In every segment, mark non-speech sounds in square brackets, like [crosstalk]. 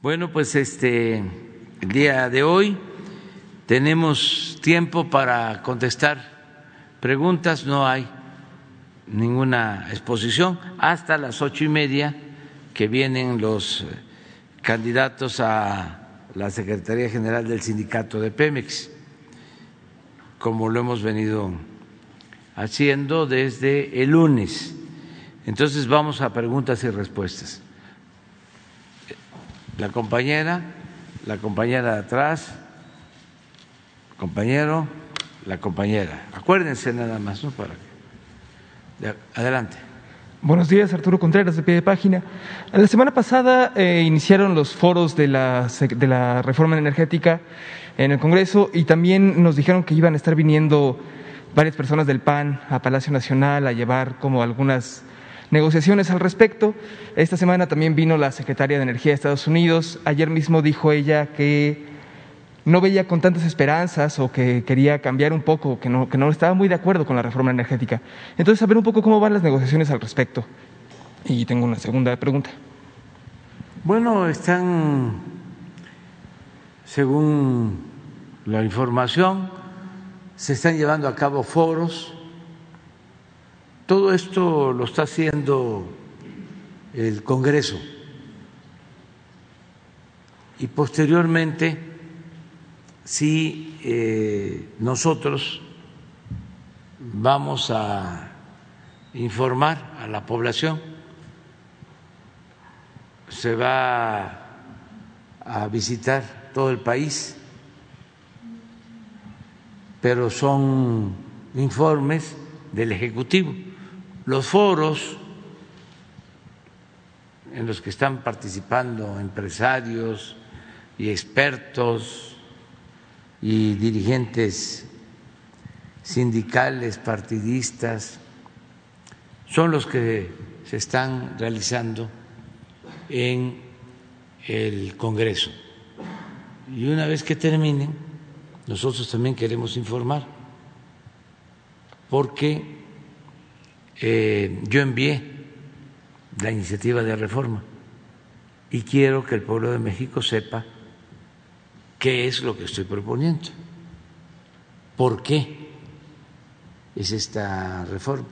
Bueno, pues este el día de hoy tenemos tiempo para contestar preguntas, no hay ninguna exposición hasta las ocho y media que vienen los candidatos a la Secretaría General del Sindicato de Pemex, como lo hemos venido haciendo desde el lunes. Entonces vamos a preguntas y respuestas la compañera, la compañera de atrás, compañero, la compañera. Acuérdense nada más, ¿no? Para. Adelante. Buenos días, Arturo Contreras, de pie de página. La semana pasada eh, iniciaron los foros de la, de la reforma energética en el Congreso y también nos dijeron que iban a estar viniendo varias personas del PAN a Palacio Nacional a llevar como algunas negociaciones al respecto. Esta semana también vino la secretaria de Energía de Estados Unidos. Ayer mismo dijo ella que no veía con tantas esperanzas o que quería cambiar un poco, que no, que no estaba muy de acuerdo con la reforma energética. Entonces, saber un poco cómo van las negociaciones al respecto. Y tengo una segunda pregunta. Bueno, están, según la información, se están llevando a cabo foros todo esto lo está haciendo el Congreso. Y posteriormente si eh, nosotros vamos a informar a la población, se va a visitar todo el país, pero son informes del Ejecutivo los foros en los que están participando empresarios y expertos y dirigentes sindicales, partidistas, son los que se están realizando en el Congreso. Y una vez que terminen, nosotros también queremos informar, porque eh, yo envié la iniciativa de reforma y quiero que el pueblo de México sepa qué es lo que estoy proponiendo, por qué es esta reforma,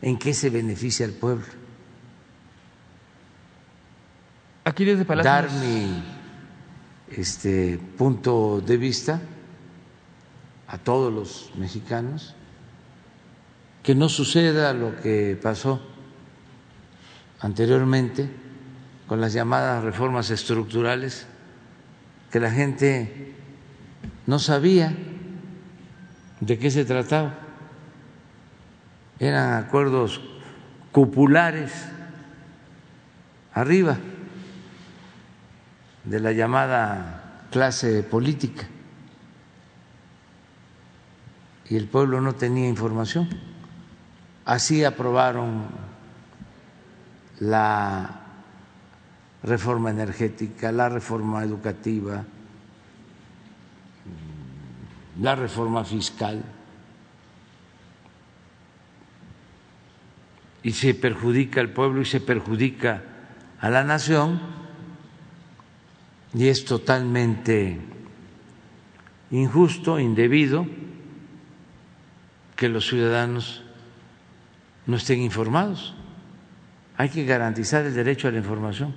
en qué se beneficia al pueblo. Aquí desde Dar mi este, punto de vista a todos los mexicanos que no suceda lo que pasó anteriormente con las llamadas reformas estructurales, que la gente no sabía de qué se trataba. Eran acuerdos cupulares arriba de la llamada clase política y el pueblo no tenía información. Así aprobaron la reforma energética, la reforma educativa, la reforma fiscal. Y se perjudica al pueblo y se perjudica a la nación y es totalmente injusto, indebido que los ciudadanos no estén informados. Hay que garantizar el derecho a la información.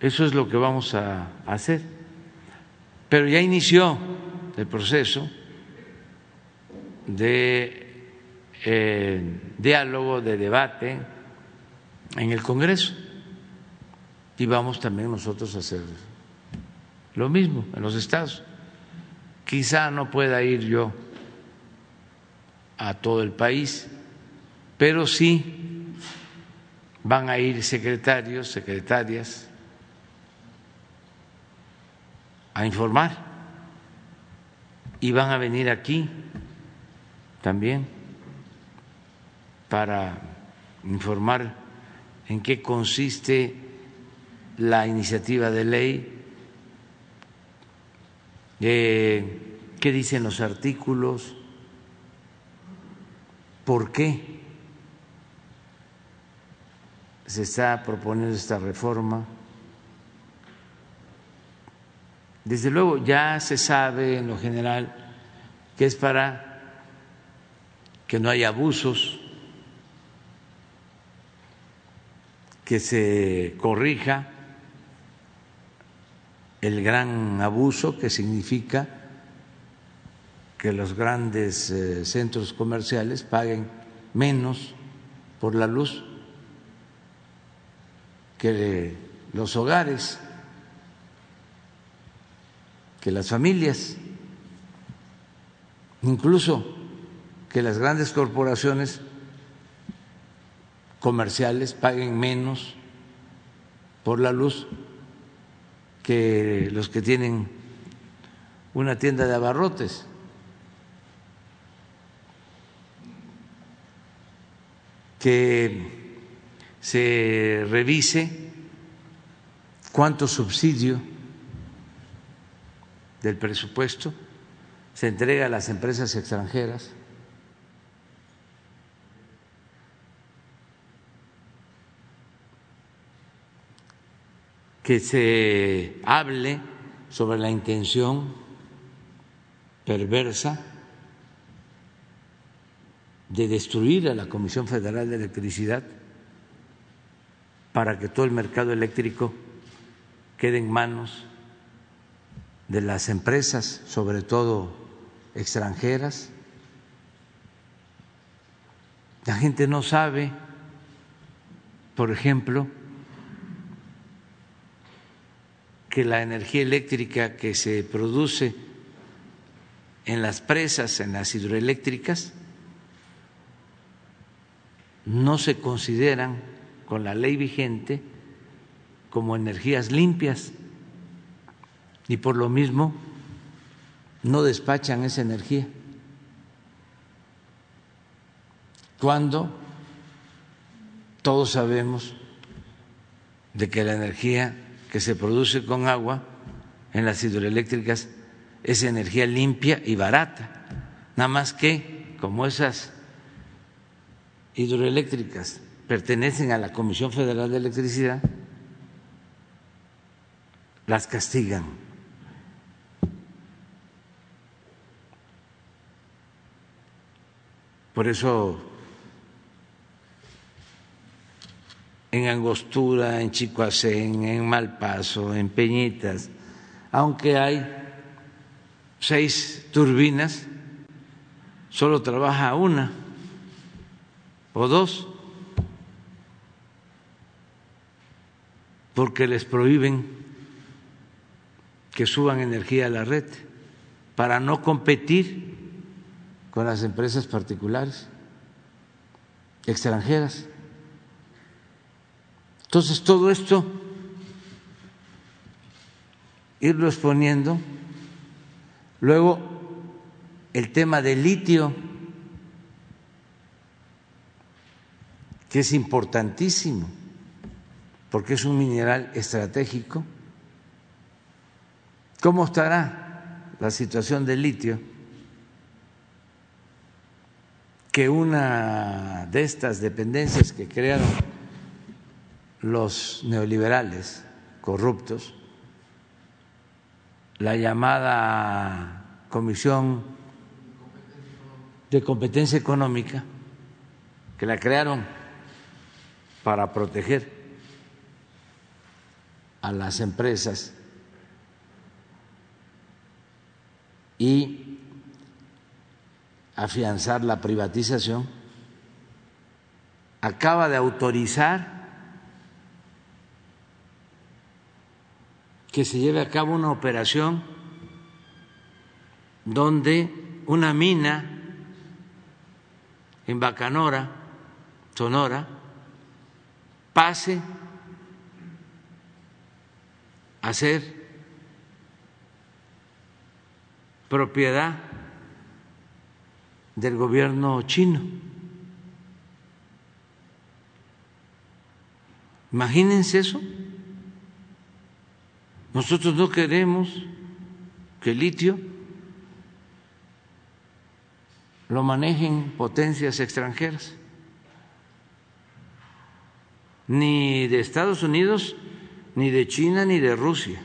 Eso es lo que vamos a hacer. Pero ya inició el proceso de eh, diálogo, de debate en el Congreso. Y vamos también nosotros a hacer lo mismo en los estados. Quizá no pueda ir yo a todo el país, pero sí van a ir secretarios, secretarias a informar. Y van a venir aquí también para informar en qué consiste la iniciativa de ley, qué dicen los artículos, ¿Por qué se está proponiendo esta reforma. Desde luego ya se sabe en lo general que es para que no haya abusos, que se corrija el gran abuso que significa que los grandes eh, centros comerciales paguen menos por la luz que los hogares, que las familias, incluso que las grandes corporaciones comerciales paguen menos por la luz que los que tienen una tienda de abarrotes. Que se revise cuánto subsidio del presupuesto se entrega a las empresas extranjeras. que se hable sobre la intención perversa de destruir a la Comisión Federal de Electricidad para que todo el mercado eléctrico quede en manos de las empresas, sobre todo extranjeras. La gente no sabe, por ejemplo, que la energía eléctrica que se produce en las presas, en las hidroeléctricas, no se consideran con la ley vigente como energías limpias y por lo mismo no despachan esa energía. Cuando todos sabemos de que la energía que se produce con agua en las hidroeléctricas es energía limpia y barata, nada más que como esas hidroeléctricas pertenecen a la Comisión Federal de Electricidad, las castigan. Por eso en Angostura, en Chicoacén, en Malpaso, en Peñitas, aunque hay seis turbinas, solo trabaja una o dos, porque les prohíben que suban energía a la red para no competir con las empresas particulares extranjeras. Entonces, todo esto, irlo exponiendo. Luego, el tema del litio que es importantísimo, porque es un mineral estratégico. ¿Cómo estará la situación del litio? Que una de estas dependencias que crearon los neoliberales corruptos, la llamada Comisión de Competencia Económica, que la crearon para proteger a las empresas y afianzar la privatización, acaba de autorizar que se lleve a cabo una operación donde una mina en Bacanora, Sonora, pase a ser propiedad del gobierno chino. Imagínense eso. Nosotros no queremos que el litio lo manejen potencias extranjeras. Ni de Estados Unidos, ni de China, ni de Rusia.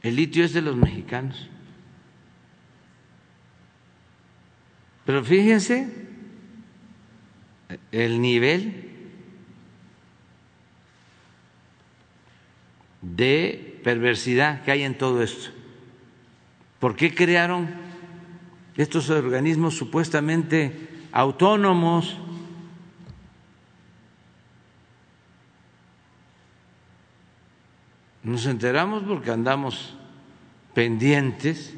El litio es de los mexicanos. Pero fíjense el nivel de perversidad que hay en todo esto. ¿Por qué crearon estos organismos supuestamente autónomos? Nos enteramos porque andamos pendientes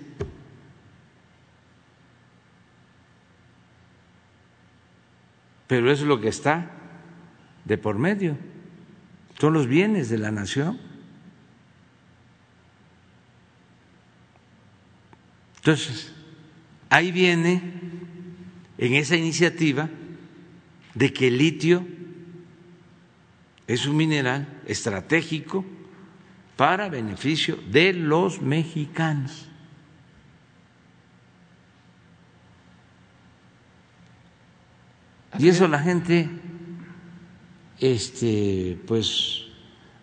pero es lo que está de por medio, son los bienes de la nación. Entonces, ahí viene en esa iniciativa de que el litio es un mineral estratégico para beneficio de los mexicanos. Y eso la gente este pues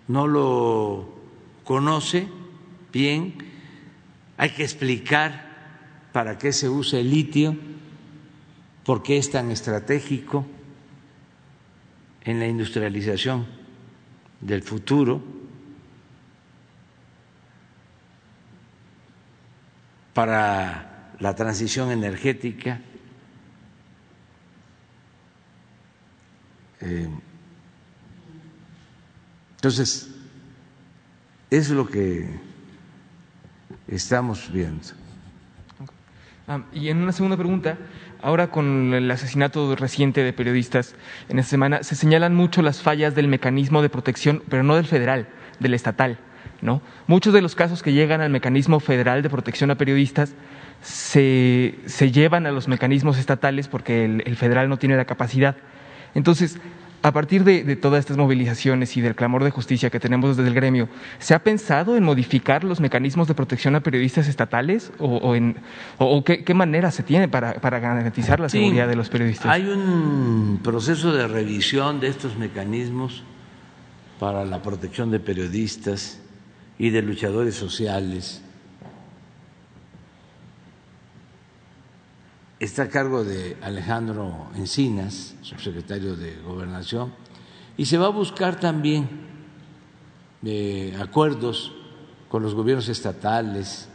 no lo conoce bien. Hay que explicar para qué se usa el litio, por qué es tan estratégico en la industrialización del futuro. Para la transición energética Eh, entonces, es lo que estamos viendo. Ah, y en una segunda pregunta, ahora con el asesinato reciente de periodistas en esta semana, se señalan mucho las fallas del mecanismo de protección, pero no del federal, del estatal. ¿No? Muchos de los casos que llegan al mecanismo federal de protección a periodistas se, se llevan a los mecanismos estatales porque el federal no tiene la capacidad. Entonces, a partir de, todas estas movilizaciones y del clamor de justicia que tenemos desde el gremio, ¿se ha pensado en modificar los mecanismos de protección a periodistas estatales o, en, qué, manera se tiene para, garantizar la seguridad de los periodistas? Hay un proceso de revisión de estos mecanismos para la protección de periodistas y de luchadores sociales está a cargo de Alejandro Encinas, subsecretario de Gobernación, y se va a buscar también eh, acuerdos con los gobiernos estatales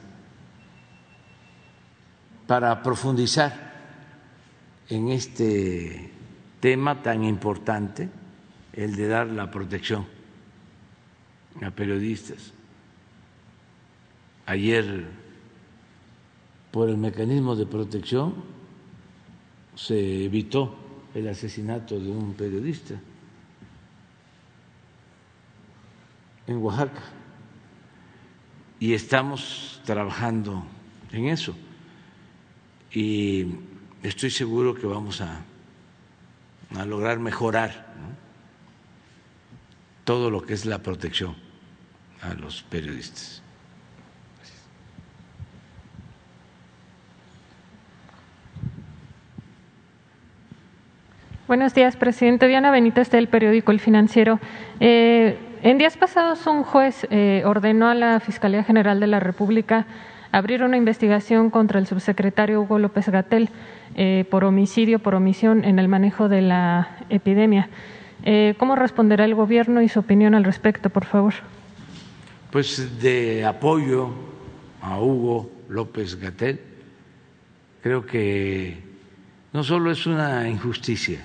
para profundizar en este tema tan importante, el de dar la protección a periodistas. Ayer, por el mecanismo de protección, se evitó el asesinato de un periodista en Oaxaca. Y estamos trabajando en eso. Y estoy seguro que vamos a, lograr mejorar todo lo que es la protección a los periodistas. Buenos días, presidente. Diana Benítez del periódico El Financiero. Eh, en días pasados, un juez eh, ordenó a la Fiscalía General de la República abrir una investigación contra el subsecretario Hugo López Gatel eh, por homicidio, por omisión en el manejo de la epidemia. ¿Cómo responderá el Gobierno y su opinión al respecto, por favor? Pues de apoyo a Hugo López Gatel, creo que no solo es una injusticia,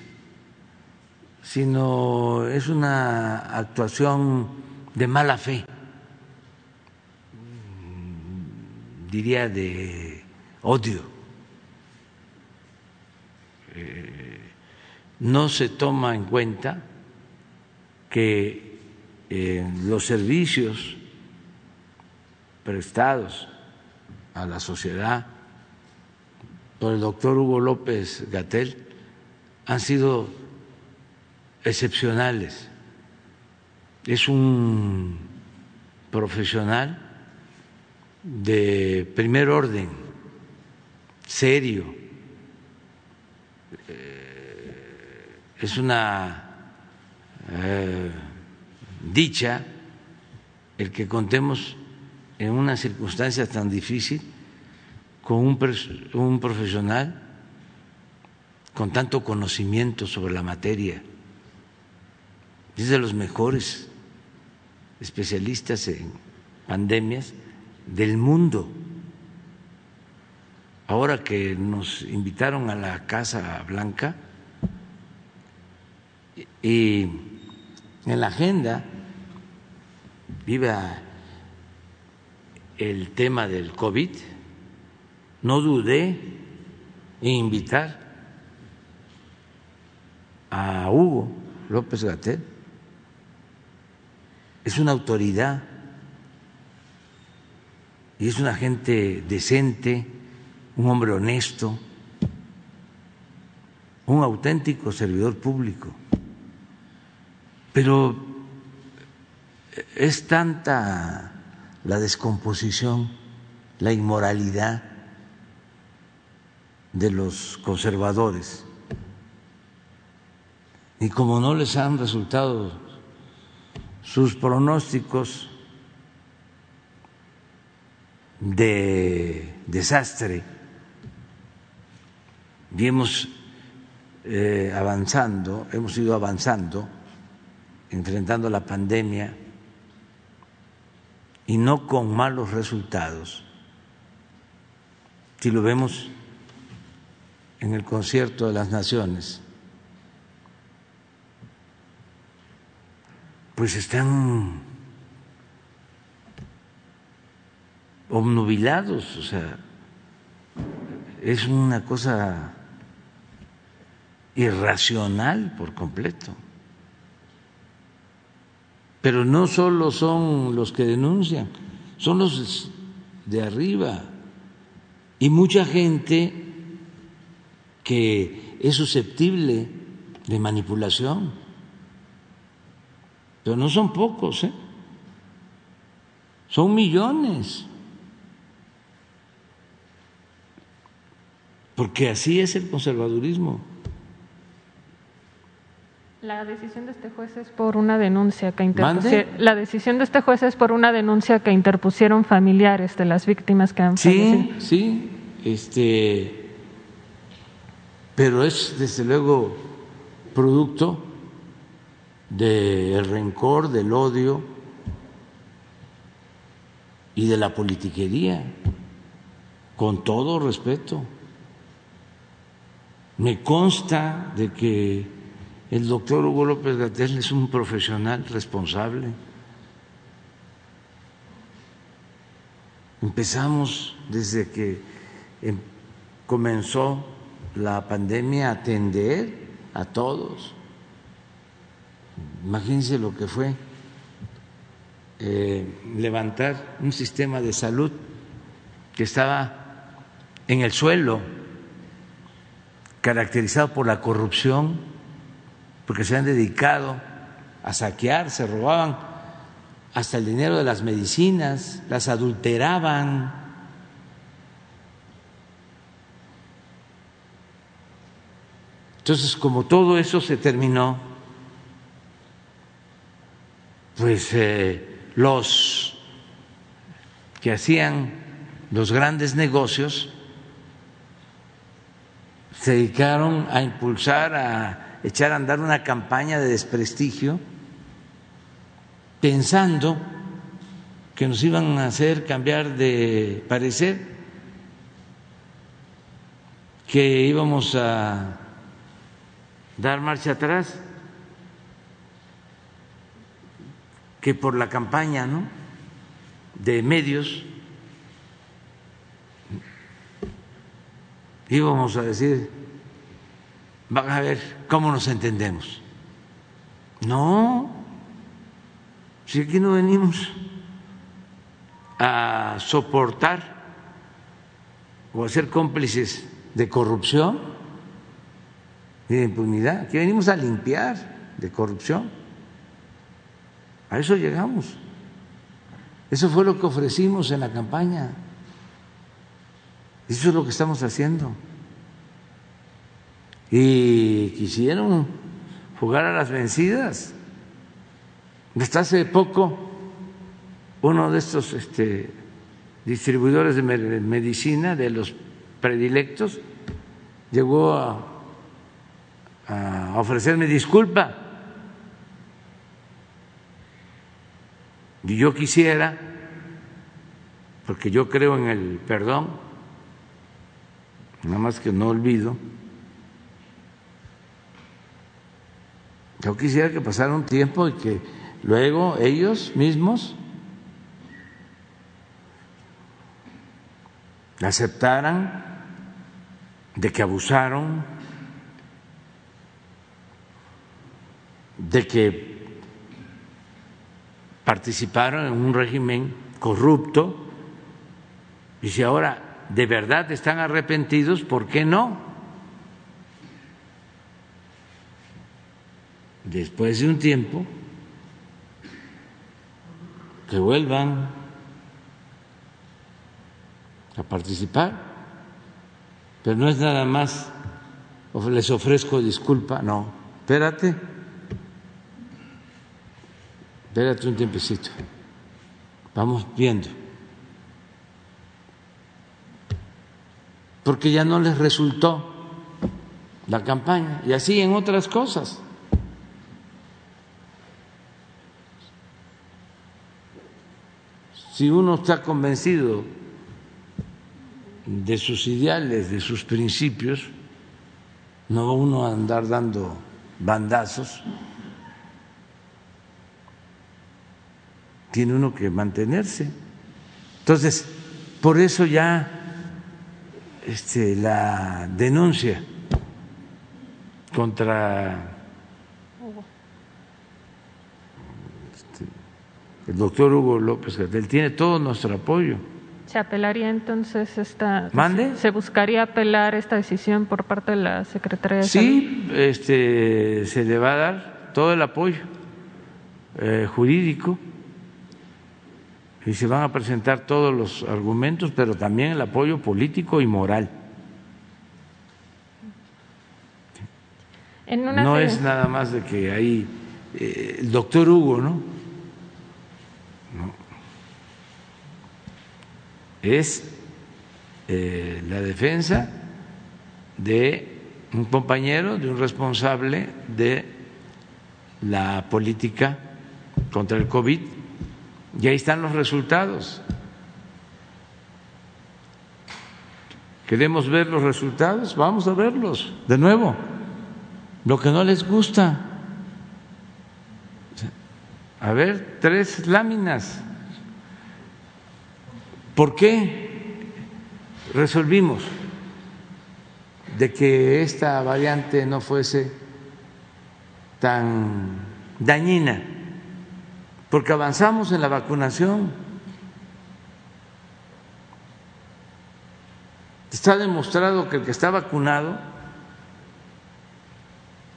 sino es una actuación de mala fe, diría de odio. Eh, no se toma en cuenta que eh, los servicios prestados a la sociedad por el doctor Hugo López Gatel han sido excepcionales. Es un profesional de primer orden, serio, eh, es una eh, dicha el que contemos en una circunstancia tan difícil con un profesional con tanto conocimiento sobre la materia. Es de los mejores especialistas en pandemias del mundo. Ahora que nos invitaron a la Casa Blanca y en la agenda viva el tema del COVID, no dudé en invitar a Hugo López Gatel. Es una autoridad y es una gente decente, un hombre honesto, un auténtico servidor público. Pero es tanta la descomposición, la inmoralidad de los conservadores. Y como no les han resultado sus pronósticos de desastre, y eh, avanzando, hemos ido avanzando, enfrentando la pandemia y no con malos resultados. Si lo vemos en el concierto de las naciones, pues están obnubilados, o sea, es una cosa irracional por completo. Pero no solo son los que denuncian, son los de arriba y mucha gente que es susceptible de manipulación. Pero no son pocos, ¿eh? son millones. Porque así es el conservadurismo. La decisión de este juez es por una denuncia que interpusieron. La decisión de este juez es por una denuncia que interpusieron familiares de las víctimas que han fallecido. Sí, sí, este, pero es desde luego producto del rencor, del odio y de la politiquería, con todo respeto. Me consta de que el doctor Hugo López Gatel es un profesional responsable. Empezamos desde que em, comenzó la pandemia a atender a todos. Imagínense lo que fue eh, levantar un sistema de salud que estaba en el suelo, caracterizado por la corrupción porque se han dedicado a saquear, se robaban hasta el dinero de las medicinas, las adulteraban. Entonces, como todo eso se terminó, pues eh, los que hacían los grandes negocios se dedicaron a impulsar a echar a andar una campaña de desprestigio pensando que nos iban a hacer cambiar de parecer, que íbamos a dar marcha atrás, que por la campaña ¿no? de medios íbamos a decir van a ver cómo nos entendemos. No, si aquí no venimos a soportar o a ser cómplices de corrupción y de impunidad, aquí venimos a limpiar de corrupción. A eso llegamos. Eso fue lo que ofrecimos en la campaña. Eso es lo que estamos haciendo y quisieron jugar a las vencidas. Hasta hace poco, uno de estos este, distribuidores de medicina, de los predilectos, llegó a, a ofrecerme disculpa. Y yo quisiera, porque yo creo en el perdón, nada más que no olvido, yo quisiera que pasara un tiempo y que luego ellos mismos aceptaran de que abusaron, de que participaron en un régimen corrupto y si ahora de verdad están arrepentidos, ¿por qué no? Después de un tiempo, que vuelvan a participar, pero no es nada más, les ofrezco disculpa, no, espérate, espérate un tiempecito, vamos viendo, porque ya no les resultó la campaña, y así en otras cosas. Si uno está convencido de sus ideales, de sus principios, no uno a andar dando bandazos, tiene uno que mantenerse. Entonces, por eso ya este, la denuncia contra este, el doctor Hugo López Gatel tiene todo nuestro apoyo ¿Se apelaría entonces esta... ¿Mande? ¿Se buscaría apelar esta decisión por parte de la Secretaría de Sí, este, se le va a dar todo el apoyo eh, jurídico y se van a presentar todos los argumentos, pero también el apoyo político y moral. no es nada más de que hay eh, el doctor Hugo, ¿no? es eh, la defensa de un compañero, de un responsable de la política contra el COVID. Y ahí están los resultados. ¿Queremos ver los resultados? Vamos a verlos de nuevo. Lo que no les gusta. A ver, tres láminas. ¿Por qué resolvimos de que esta variante no fuese tan dañina? Porque avanzamos en la vacunación. Está demostrado que el que está vacunado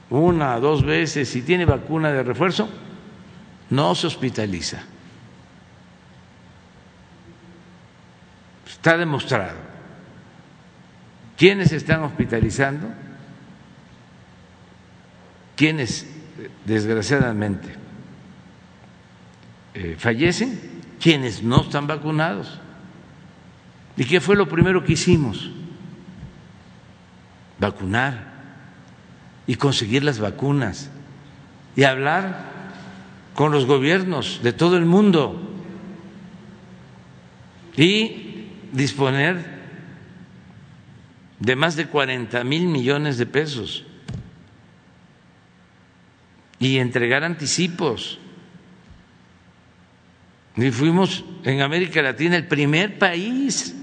una, dos veces y tiene vacuna de refuerzo, no se hospitaliza. Está demostrado. ¿Quiénes están hospitalizando? ¿Quiénes, desgraciadamente, eh, fallecen? ¿Quiénes no están vacunados? ¿Y qué fue lo primero que hicimos? Vacunar y conseguir las vacunas y hablar con los gobiernos de todo el mundo y disponer de más de 40 mil millones de pesos y entregar anticipos. Y fuimos en América Latina el primer país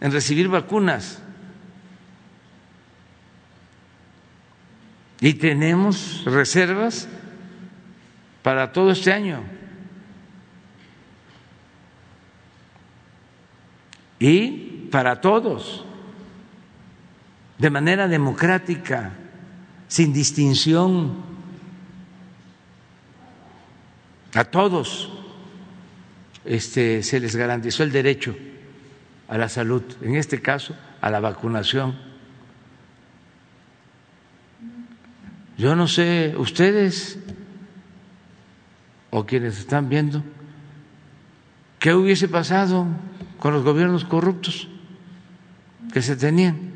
en recibir vacunas. Y tenemos reservas para todo este año. y para todos, de manera democrática, sin distinción, a todos este, se les garantizó el derecho a la salud, en este caso a la vacunación. Yo no sé, ustedes o quienes están viendo, ¿qué hubiese pasado con los gobiernos corruptos que se tenían?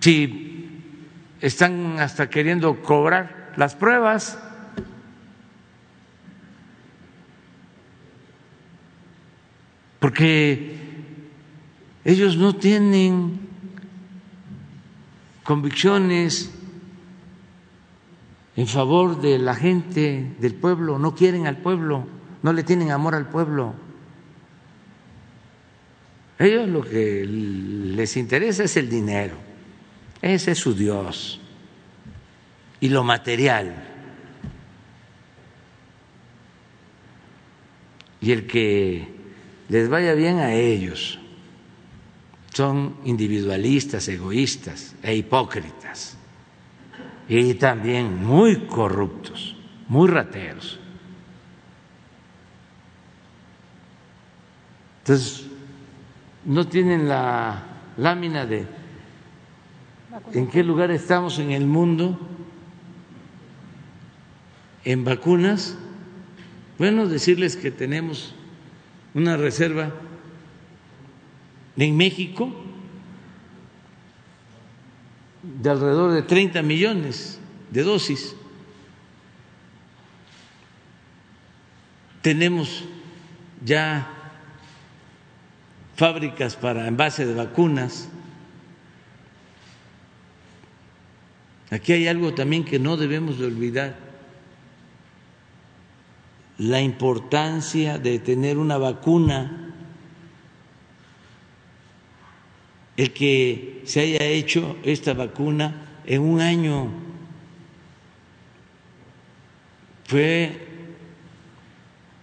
Si están hasta queriendo cobrar las pruebas. Porque ellos no tienen convicciones en favor de la gente, del pueblo, no quieren al pueblo, no le tienen amor al pueblo. Ellos lo que les interesa es el dinero, ese es su Dios y lo material. Y el que les vaya bien a ellos son individualistas, egoístas e hipócritas y también muy corruptos, muy rateros. Entonces, no tienen la lámina de en qué lugar estamos en el mundo en vacunas. Bueno, decirles que tenemos una reserva en México de alrededor de 30 millones de dosis. Tenemos ya fábricas para envase de vacunas. Aquí hay algo también que no debemos de olvidar, la importancia de tener una vacuna el que se haya hecho esta vacuna en un año. Fue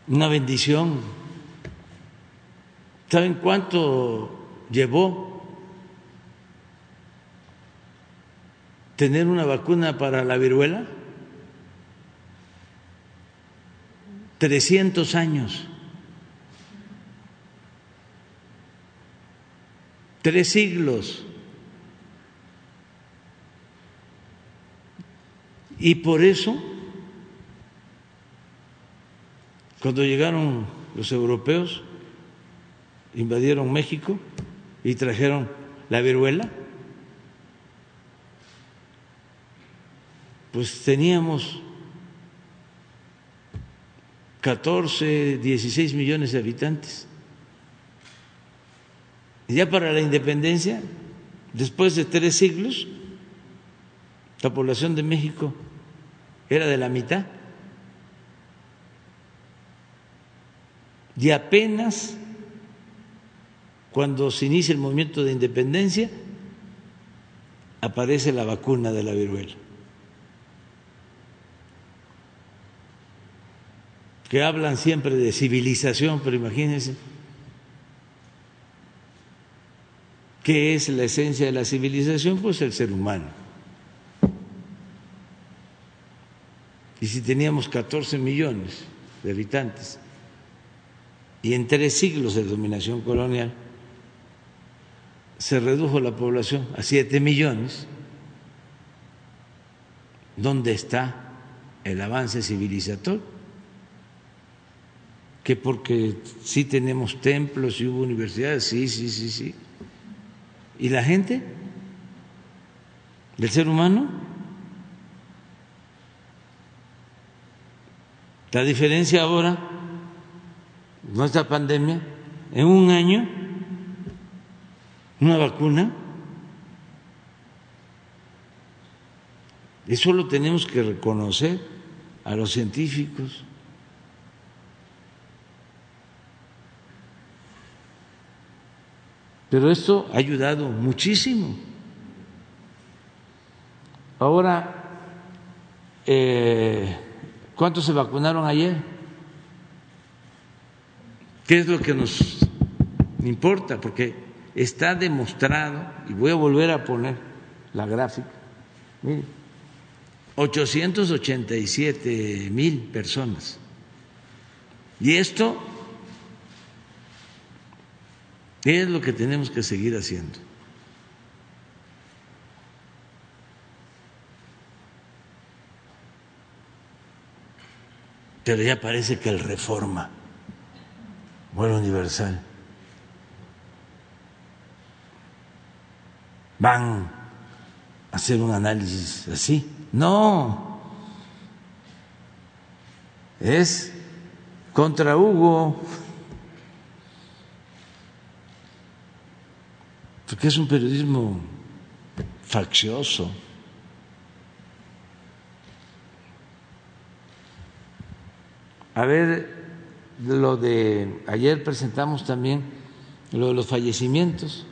una bendición. ¿Saben cuánto llevó tener una vacuna para la viruela? 300 años. tres siglos. Y por eso, cuando llegaron los europeos, invadieron México y trajeron la viruela, pues teníamos 14, 16 millones de habitantes ya para la independencia, después de tres siglos, la población de México era de la mitad. Y apenas cuando se inicia el movimiento de independencia, aparece la vacuna de la viruela. Que hablan siempre de civilización, pero imagínense ¿Qué es la esencia de la civilización? Pues el ser humano. Y si teníamos 14 millones de habitantes y en tres siglos de dominación colonial se redujo la población a 7 millones, ¿dónde está el avance civilizatorio? Que porque sí tenemos templos y hubo universidades, sí, sí, sí, sí ¿Y la gente? ¿Del ser humano? La diferencia ahora, nuestra pandemia, en un año, una vacuna, eso lo tenemos que reconocer a los científicos. Pero esto ha ayudado muchísimo. Ahora, eh, ¿cuántos se vacunaron ayer? ¿Qué es lo que nos importa? Porque está demostrado, y voy a volver a poner la gráfica, mire, 887 mil personas. Y esto es lo que tenemos que seguir haciendo. Pero ya parece que el reforma o el universal van a hacer un análisis así. No, es contra Hugo. Porque es un periodismo faccioso. A ver, lo de ayer presentamos también lo de los fallecimientos.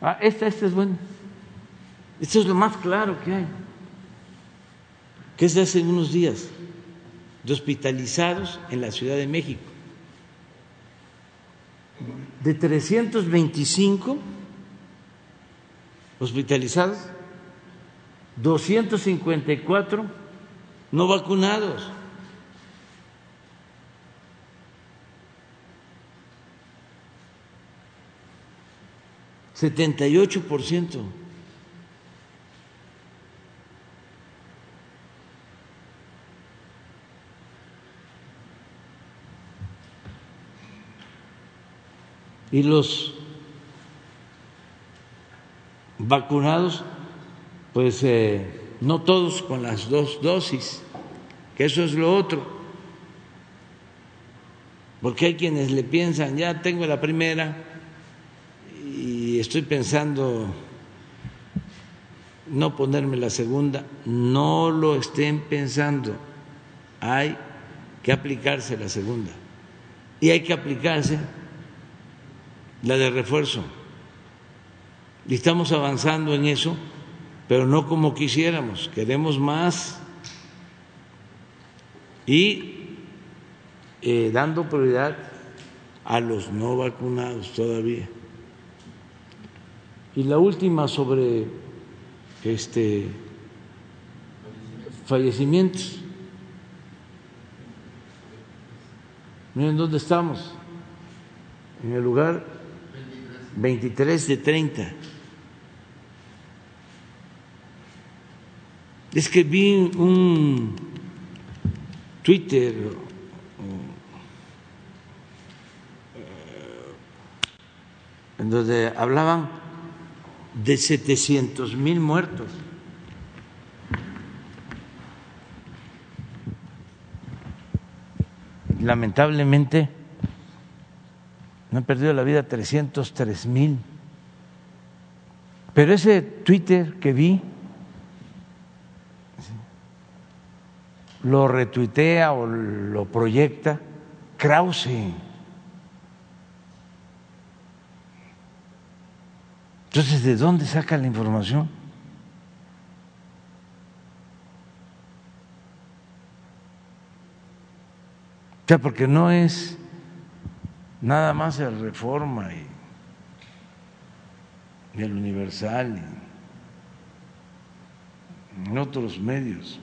Ah, esta, esta es buena. Esto es lo más claro que hay. Que es de hace unos días, de hospitalizados en la Ciudad de México. De 325 hospitalizados, 254 no vacunados. Setenta y ocho por ciento. Y los vacunados, pues eh, no todos con las dos dosis, que eso es lo otro, porque hay quienes le piensan, ya tengo la primera y estoy pensando no ponerme la segunda, no lo estén pensando, hay que aplicarse la segunda. Y hay que aplicarse la de refuerzo. Y estamos avanzando en eso, pero no como quisiéramos, queremos más. Y eh, dando prioridad a los no vacunados todavía. Y la última sobre este fallecimientos. Miren dónde estamos, en el lugar 23 de 30. Es que vi un Twitter en donde hablaban de 700 mil muertos. Lamentablemente, han perdido la vida 303 mil. Pero ese Twitter que vi lo retuitea o lo proyecta Krause. Entonces, ¿de dónde saca la información? O porque no es nada más el Reforma y, el Universal y otros medios.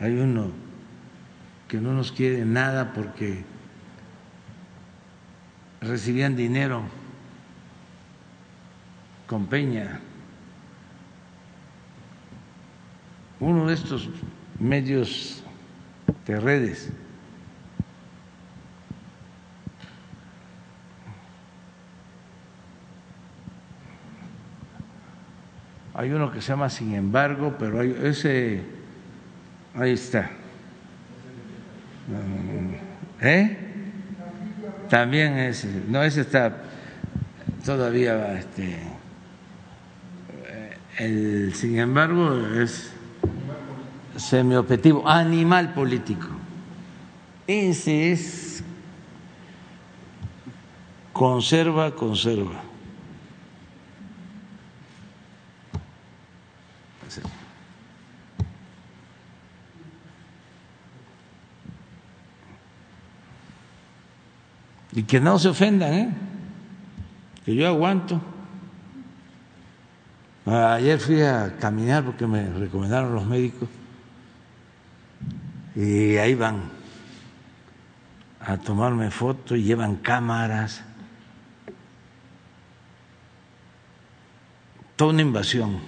Hay uno que no nos quiere nada porque recibían dinero con Peña. Uno de estos medios de redes. Hay uno que se llama Sin embargo, pero hay ese Ahí está. ¿Eh? También ese, no, ese está todavía, este, el, sin embargo, es semiobjetivo, animal político. Ese es conserva, conserva. Y que no se ofendan, ¿eh? que yo aguanto. Ayer fui a caminar porque me recomendaron los médicos y ahí van a tomarme fotos y llevan cámaras. Toda una invasión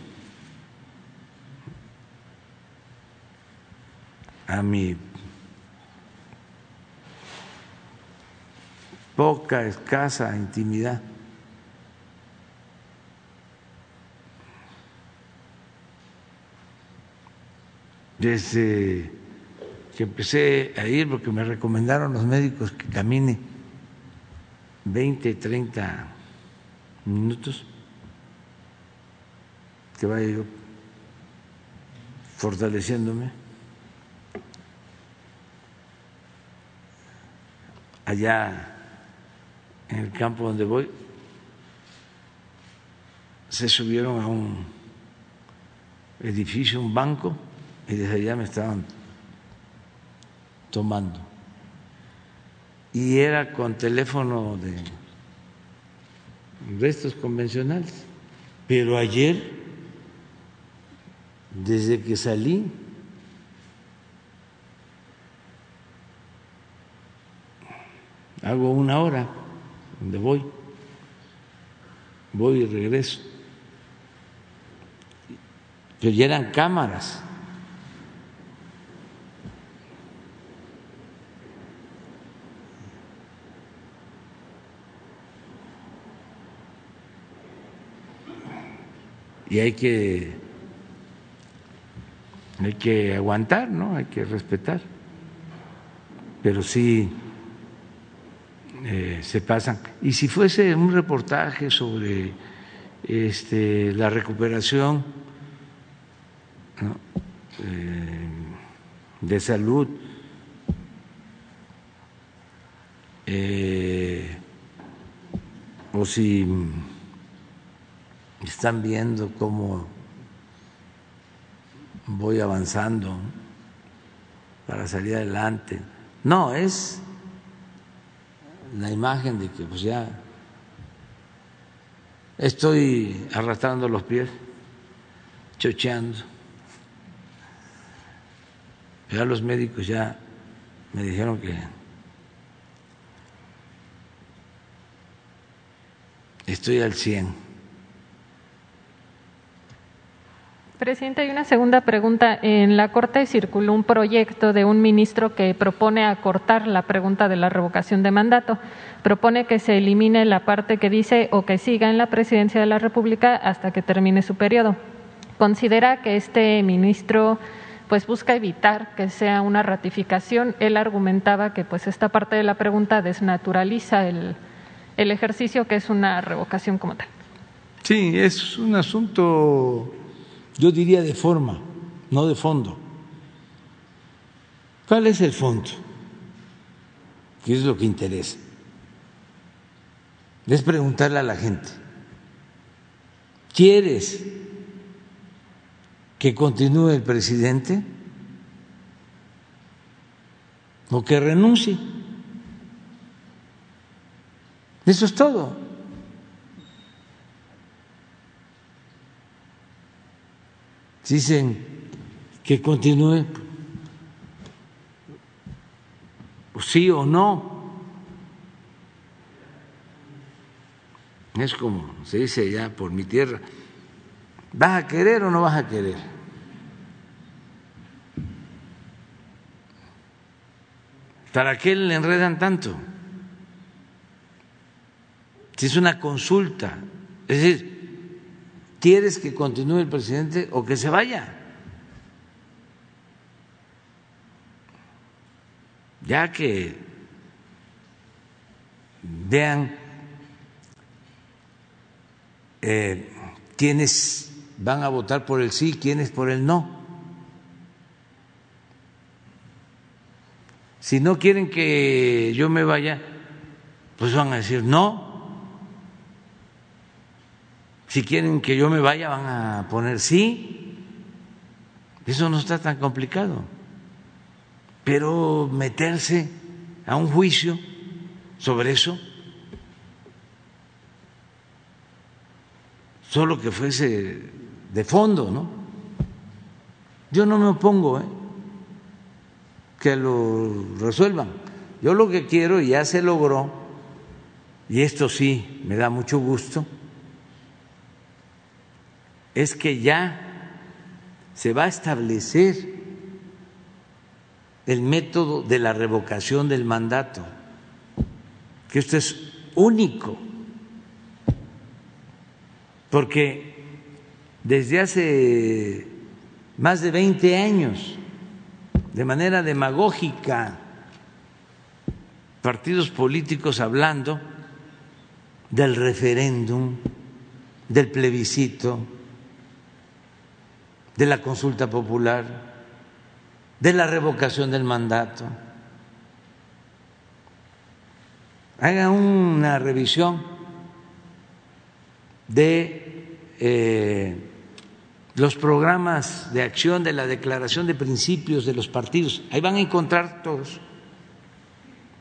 a mi poca, escasa intimidad. Desde que empecé a ir, porque me recomendaron los médicos que camine 20, 30 minutos, que vaya yo fortaleciéndome. Allá en el campo donde voy, se subieron a un edificio, un banco, y desde allá me estaban tomando. Y era con teléfono de restos convencionales. Pero ayer, desde que salí, hago una hora donde voy, voy y regreso. Ya eran cámaras. Y hay que, hay que aguantar, ¿no? Hay que respetar. Pero sí eh, se pasan. Y si fuese un reportaje sobre este, la recuperación eh, de salud, eh, o si están viendo cómo voy avanzando para salir adelante. No, es la imagen de que pues ya estoy arrastrando los pies, chocheando. Ya los médicos ya me dijeron que estoy al 100. Presidente, hay una segunda pregunta. En la Corte circuló un proyecto de un ministro que propone acortar la pregunta de la revocación de mandato. Propone que se elimine la parte que dice o que siga en la presidencia de la República hasta que termine su periodo. ¿Considera que este ministro pues busca evitar que sea una ratificación? Él argumentaba que pues esta parte de la pregunta desnaturaliza el, el ejercicio que es una revocación como tal. Sí, es un asunto yo diría de forma, no de fondo. ¿Cuál es el fondo? ¿Qué es lo que interesa? Es preguntarle a la gente, ¿quieres que continúe el presidente o que renuncie? Eso es todo. Dicen que continúe, sí o no. Es como se dice ya por mi tierra, ¿vas a querer o no vas a querer? ¿Para qué le enredan tanto? Si es una consulta, es decir, ¿Quieres que continúe el presidente o que se vaya? Ya que vean eh, quiénes van a votar por el sí, quiénes por el no. Si no quieren que yo me vaya, pues van a decir no. Si quieren que yo me vaya, van a poner sí. Eso no está tan complicado. Pero meterse a un juicio sobre eso, solo que fuese de fondo, ¿no? Yo no me opongo, ¿eh? que lo resuelvan. Yo lo que quiero, y ya se logró, y esto sí me da mucho gusto, es que ya se va a establecer el método de la revocación del mandato. que esto es único, porque desde hace más de 20 años, de manera demagógica, partidos políticos hablando del referéndum, del plebiscito, de la consulta popular, de la revocación del mandato. Haga una revisión de eh, los programas de acción de la declaración de principios de los partidos. Ahí van a encontrar todos.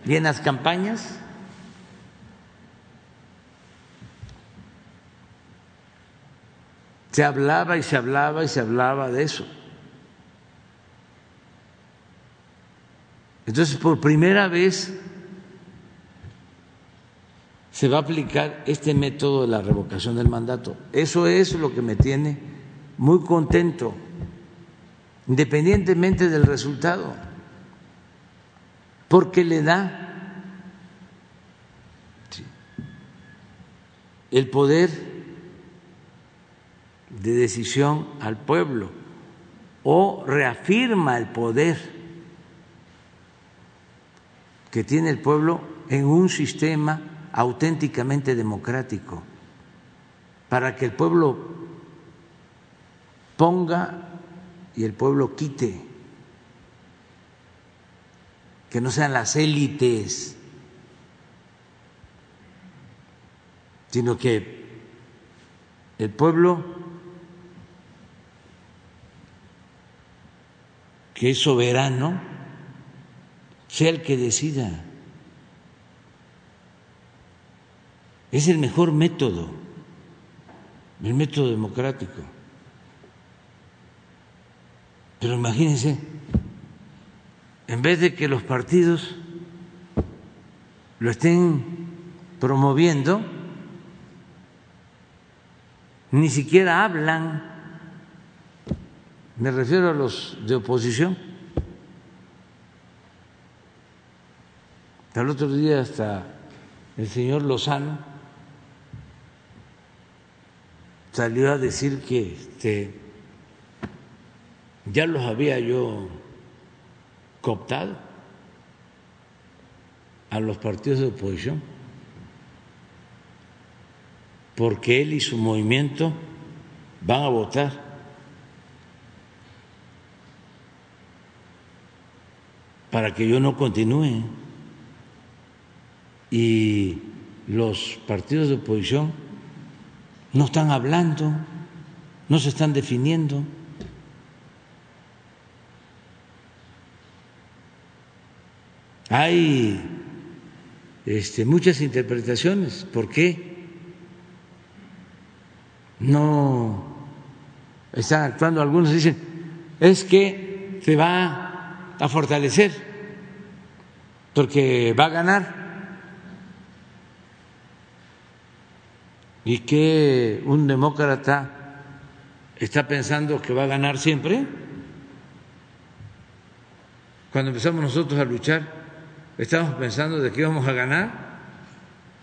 Y en las campañas se hablaba y se hablaba y se hablaba de eso. Entonces, por primera vez se va a aplicar este método de la revocación del mandato. Eso es lo que me tiene muy contento, independientemente del resultado, porque le da el poder de decisión al pueblo o reafirma el poder que tiene el pueblo en un sistema auténticamente democrático, para que el pueblo ponga y el pueblo quite, que no sean las élites, sino que el pueblo que es soberano sea el que decida. Es el mejor método, el método democrático. Pero imagínense, en vez de que los partidos lo estén promoviendo, ni siquiera hablan, me refiero a los de oposición. El otro día hasta el señor Lozano salió a decir que este, ya los había yo cooptado a los partidos de oposición, porque él y su movimiento van a votar para que yo no continúe. Y los partidos de oposición no están hablando, no se están definiendo. Hay este, muchas interpretaciones. ¿Por qué no están actuando? Algunos dicen, es que se va a fortalecer porque va a ganar. y que un demócrata está pensando que va a ganar siempre. Cuando empezamos nosotros a luchar, ¿estamos pensando de que íbamos a ganar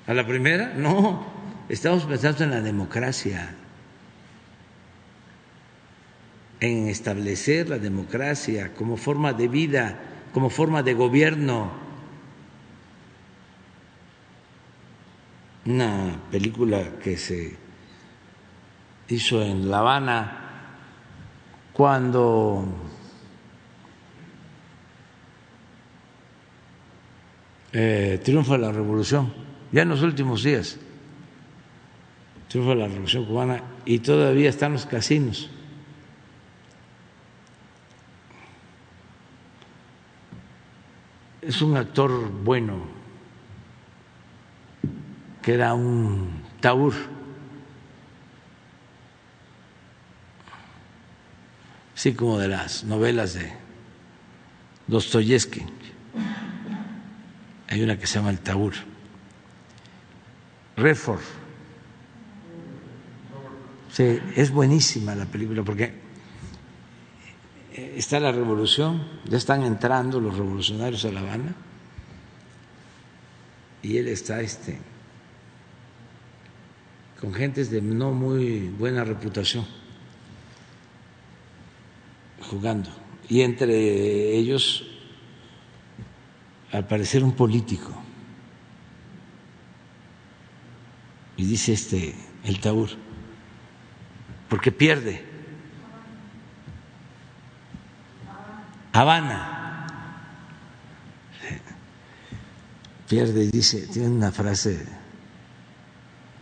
a la primera? No, estamos pensando en la democracia, en establecer la democracia como forma de vida, como forma de gobierno una película que se hizo en La Habana cuando eh, triunfa la revolución, ya en los últimos días, triunfa la revolución cubana y todavía están los casinos. Es un actor bueno que era un taur. Así como de las novelas de Dostoyevsky. Hay una que se llama El Taur. Redford. Sí, es buenísima la película porque está la revolución, ya están entrando los revolucionarios a La Habana y él está este con gentes de no muy buena reputación jugando. Y entre ellos al parecer un político. Y dice este el Taur porque pierde. Habana. Pierde y dice tiene una frase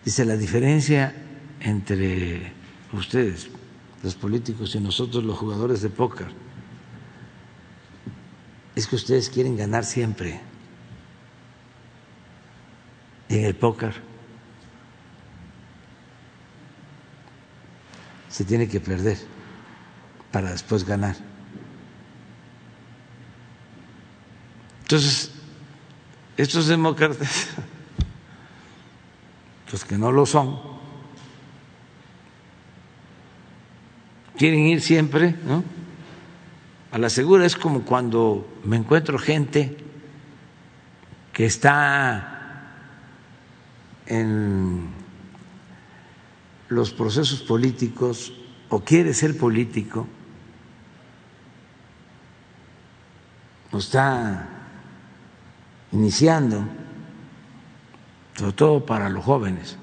Dice, la diferencia entre ustedes, los políticos, y nosotros, los jugadores de póker, es que ustedes quieren ganar siempre. En el póker se tiene que perder para después ganar. Entonces, estos demócratas [laughs] los que no lo son, quieren ir siempre, ¿no? A la segura es como cuando me encuentro gente que está en los procesos políticos o quiere ser político o está iniciando sobre todo para los jóvenes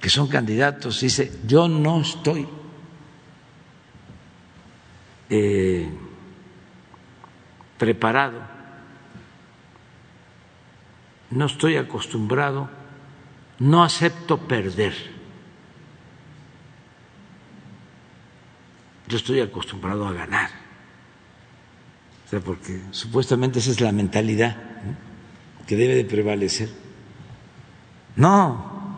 que son candidatos, dice, yo no estoy eh, preparado, no estoy acostumbrado, no acepto perder. Yo estoy acostumbrado a ganar. O sea, porque supuestamente esa es la mentalidad que debe de prevalecer. No,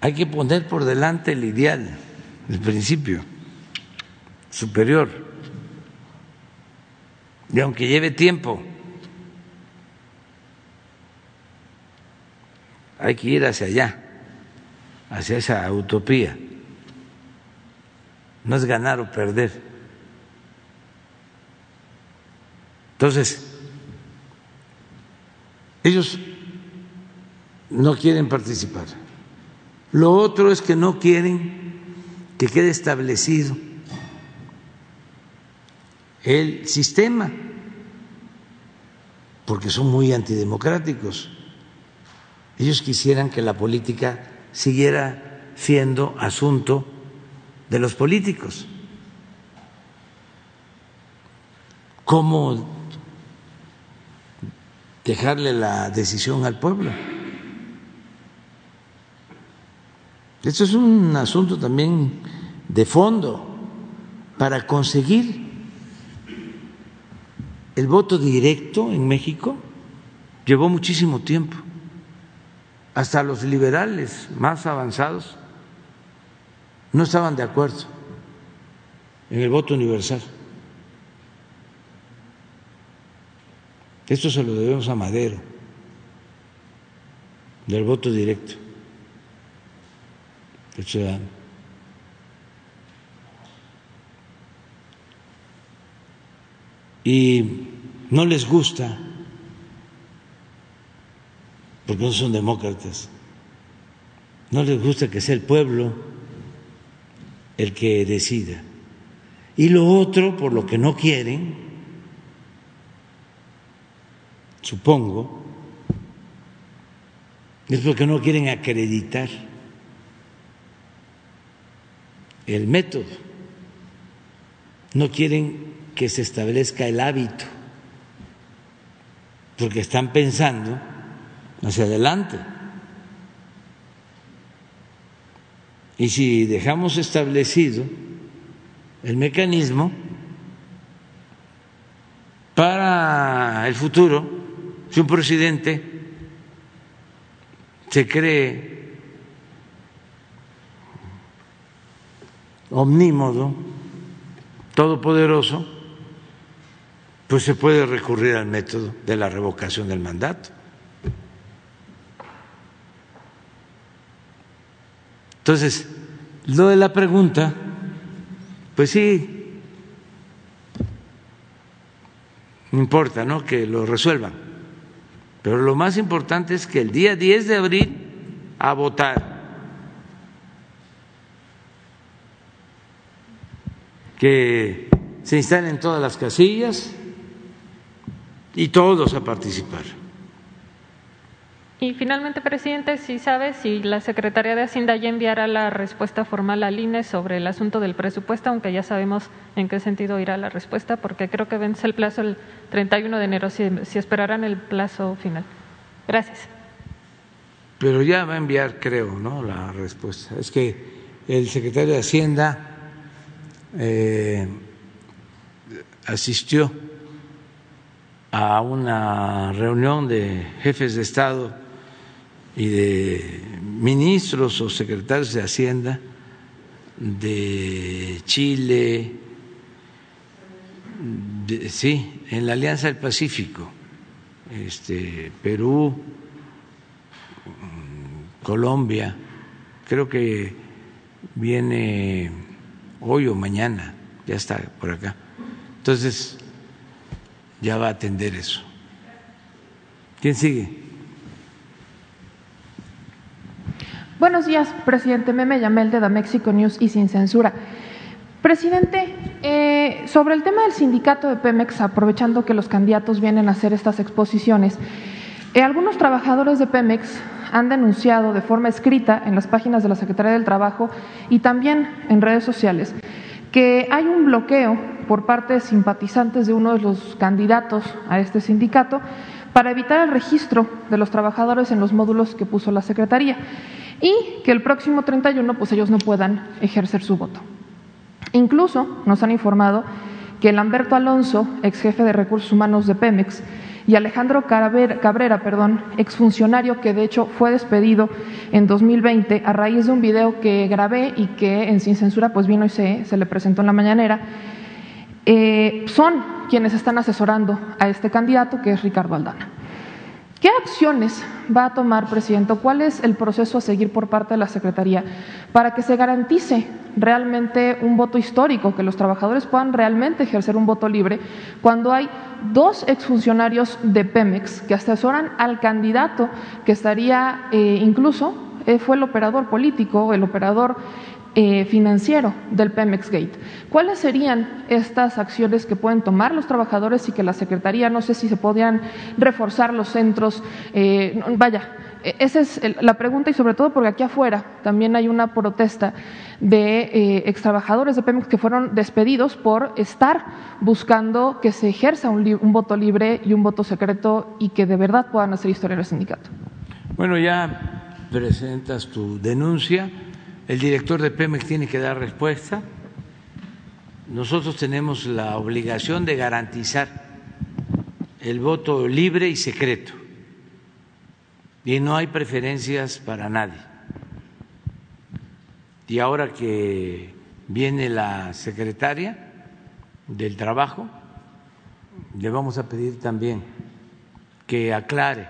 hay que poner por delante el ideal, el principio superior. Y aunque lleve tiempo, hay que ir hacia allá, hacia esa utopía. No es ganar o perder. Entonces, ellos no quieren participar. Lo otro es que no quieren que quede establecido el sistema, porque son muy antidemocráticos. Ellos quisieran que la política siguiera siendo asunto de los políticos. ¿Cómo dejarle la decisión al pueblo. Esto es un asunto también de fondo para conseguir el voto directo en México llevó muchísimo tiempo. Hasta los liberales más avanzados no estaban de acuerdo en el voto universal. Esto se lo debemos a Madero, del voto directo del ciudadano. Y no les gusta, porque no son demócratas, no les gusta que sea el pueblo el que decida. Y lo otro, por lo que no quieren, supongo, es porque no quieren acreditar el método, no quieren que se establezca el hábito, porque están pensando hacia adelante. Y si dejamos establecido el mecanismo para el futuro, si un presidente se cree omnímodo, todopoderoso, pues se puede recurrir al método de la revocación del mandato. Entonces, lo de la pregunta, pues sí, no importa, ¿no? Que lo resuelvan. Pero lo más importante es que el día 10 de abril a votar. Que se instalen todas las casillas y todos a participar. Y finalmente, presidente, si sabe si la Secretaría de Hacienda ya enviará la respuesta formal al INE sobre el asunto del presupuesto, aunque ya sabemos en qué sentido irá la respuesta, porque creo que vence el plazo el 31 de enero, si, si esperarán el plazo final. Gracias. Pero ya va a enviar, creo, ¿no? La respuesta. Es que el secretario de Hacienda eh, asistió a una reunión de jefes de Estado y de ministros o secretarios de Hacienda de Chile, sí, en la Alianza del Pacífico, este, Perú, Colombia, creo que viene hoy o mañana, ya está por acá. Entonces, ya va a atender eso. ¿Quién sigue? Buenos días, presidente Meme Yamel de Da Mexico News y sin censura. Presidente, eh, sobre el tema del sindicato de Pemex, aprovechando que los candidatos vienen a hacer estas exposiciones, eh, algunos trabajadores de Pemex han denunciado de forma escrita en las páginas de la Secretaría del Trabajo y también en redes sociales que hay un bloqueo por parte de simpatizantes de uno de los candidatos a este sindicato para evitar el registro de los trabajadores en los módulos que puso la Secretaría y que el próximo 31 pues ellos no puedan ejercer su voto. Incluso nos han informado que Lamberto Alonso, ex jefe de recursos humanos de Pemex, y Alejandro Cabrera, perdón, exfuncionario que de hecho fue despedido en 2020 a raíz de un video que grabé y que en Sin Censura pues vino y se, se le presentó en la mañanera, eh, son quienes están asesorando a este candidato que es Ricardo Aldana. ¿Qué acciones va a tomar, presidente? ¿Cuál es el proceso a seguir por parte de la Secretaría para que se garantice realmente un voto histórico, que los trabajadores puedan realmente ejercer un voto libre cuando hay dos exfuncionarios de Pemex que asesoran al candidato que estaría eh, incluso eh, fue el operador político, el operador eh, financiero del Pemex Gate. ¿Cuáles serían estas acciones que pueden tomar los trabajadores y que la Secretaría, no sé si se podrían reforzar los centros, eh, vaya, e, esa es la pregunta y sobre todo porque aquí afuera también hay una protesta de eh, extrabajadores de Pemex que fueron despedidos por estar buscando que se ejerza un, voto libre y un voto secreto y que de verdad puedan hacer historia en el sindicato. Bueno, ya presentas tu denuncia el director de Pemex tiene que dar respuesta. Nosotros tenemos la obligación de garantizar el voto libre y secreto. Y no hay preferencias para nadie. Y ahora que viene la secretaria del Trabajo, le vamos a pedir también que aclare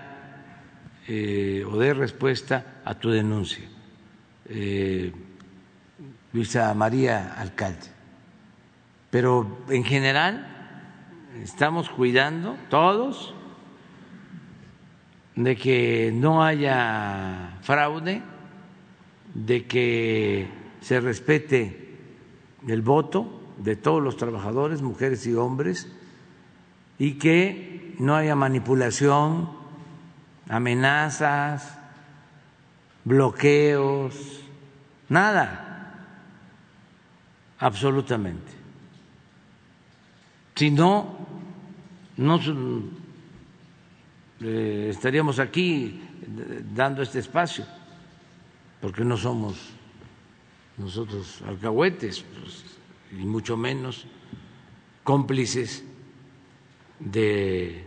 eh, o dé respuesta a tu denuncia eh, Luisa María Alcalde. Pero en general estamos cuidando todos de que no haya fraude, de que se respete el voto de todos los trabajadores, mujeres y hombres, y que no haya manipulación, amenazas, bloqueos, nada, absolutamente. Si no, no eh, estaríamos aquí dando este espacio, porque no somos nosotros alcahuetes, pues, y mucho menos cómplices de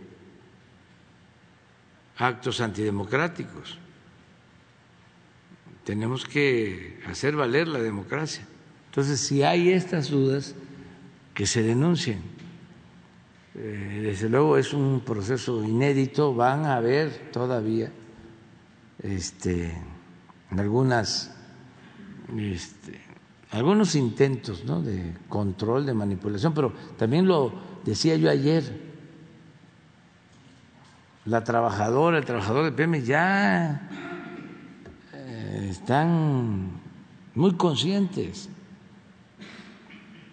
actos antidemocráticos tenemos que hacer valer la democracia. Entonces, si hay estas dudas, que se denuncien. Eh, desde luego es un proceso inédito, van a haber todavía este, algunas, este, algunos intentos ¿no? de control, de manipulación, pero también lo decía yo ayer, la trabajadora, el trabajador de Pemex ya están muy conscientes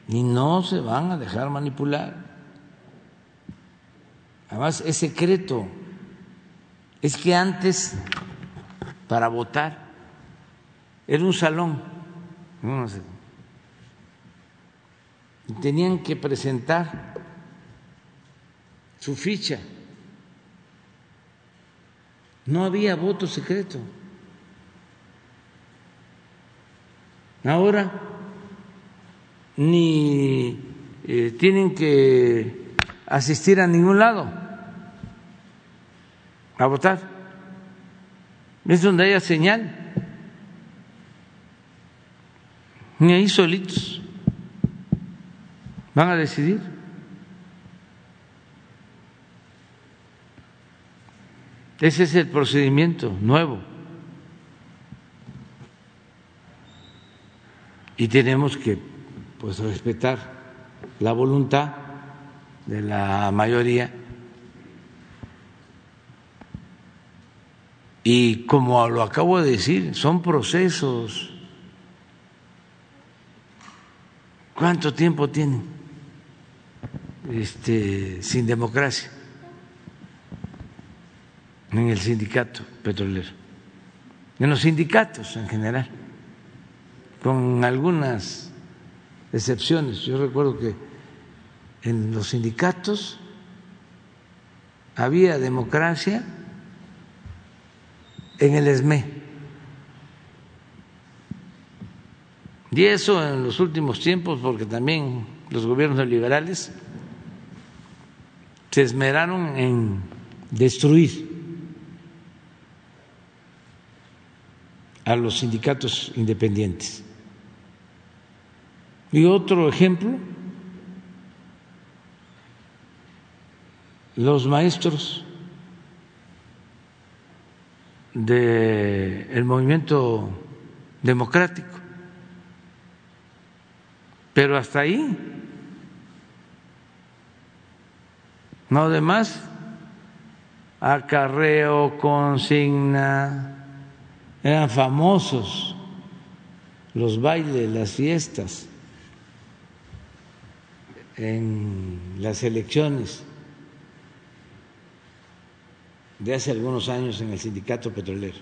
y no se van a dejar manipular. Además, es secreto. Es que antes, para votar, era un salón. Y tenían que presentar su ficha. No había voto secreto. Ahora ni eh, tienen que asistir a ningún lado a votar. Es donde haya señal. Ni ahí solitos van a decidir. Ese es el procedimiento nuevo. Y tenemos que pues respetar la voluntad de la mayoría. Y como lo acabo de decir, son procesos. ¿Cuánto tiempo tienen este, sin democracia en el sindicato petrolero? En los sindicatos en general, con algunas excepciones. Yo recuerdo que en los sindicatos había democracia en el ESME. Y eso en los últimos tiempos, porque también los gobiernos liberales se esmeraron en destruir a los sindicatos independientes. Y otro ejemplo, los maestros del movimiento democrático. Pero hasta ahí, no demás, acarreo, consigna, eran famosos los bailes, las fiestas en las elecciones de hace algunos años en el sindicato petrolero.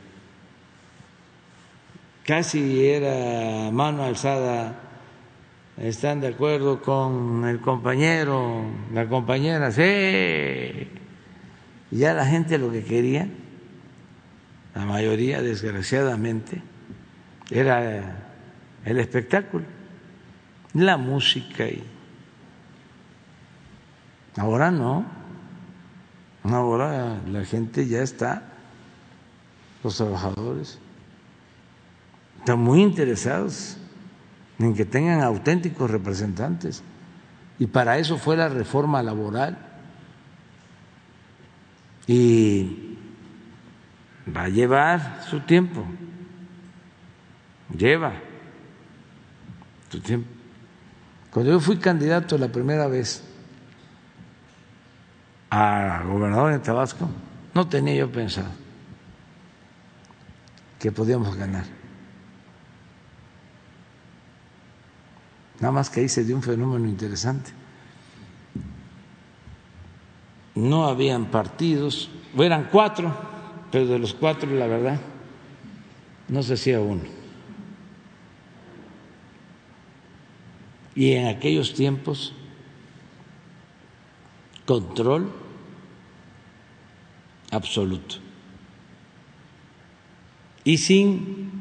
Casi era mano alzada, están de acuerdo con el compañero, la compañera, sí. Ya la gente lo que quería, la mayoría desgraciadamente, era el espectáculo, la música y Ahora no. Ahora la gente ya está, los trabajadores, están muy interesados en que tengan auténticos representantes. Y para eso fue la reforma laboral. Y va a llevar su tiempo. Lleva su tiempo. Cuando yo fui candidato la primera vez a gobernador en Tabasco, no tenía yo pensado que podíamos ganar. Nada más que ahí se dio un fenómeno interesante. No habían partidos, eran cuatro, pero de los cuatro, la verdad, no se hacía uno. Y en aquellos tiempos control absoluto. Y sin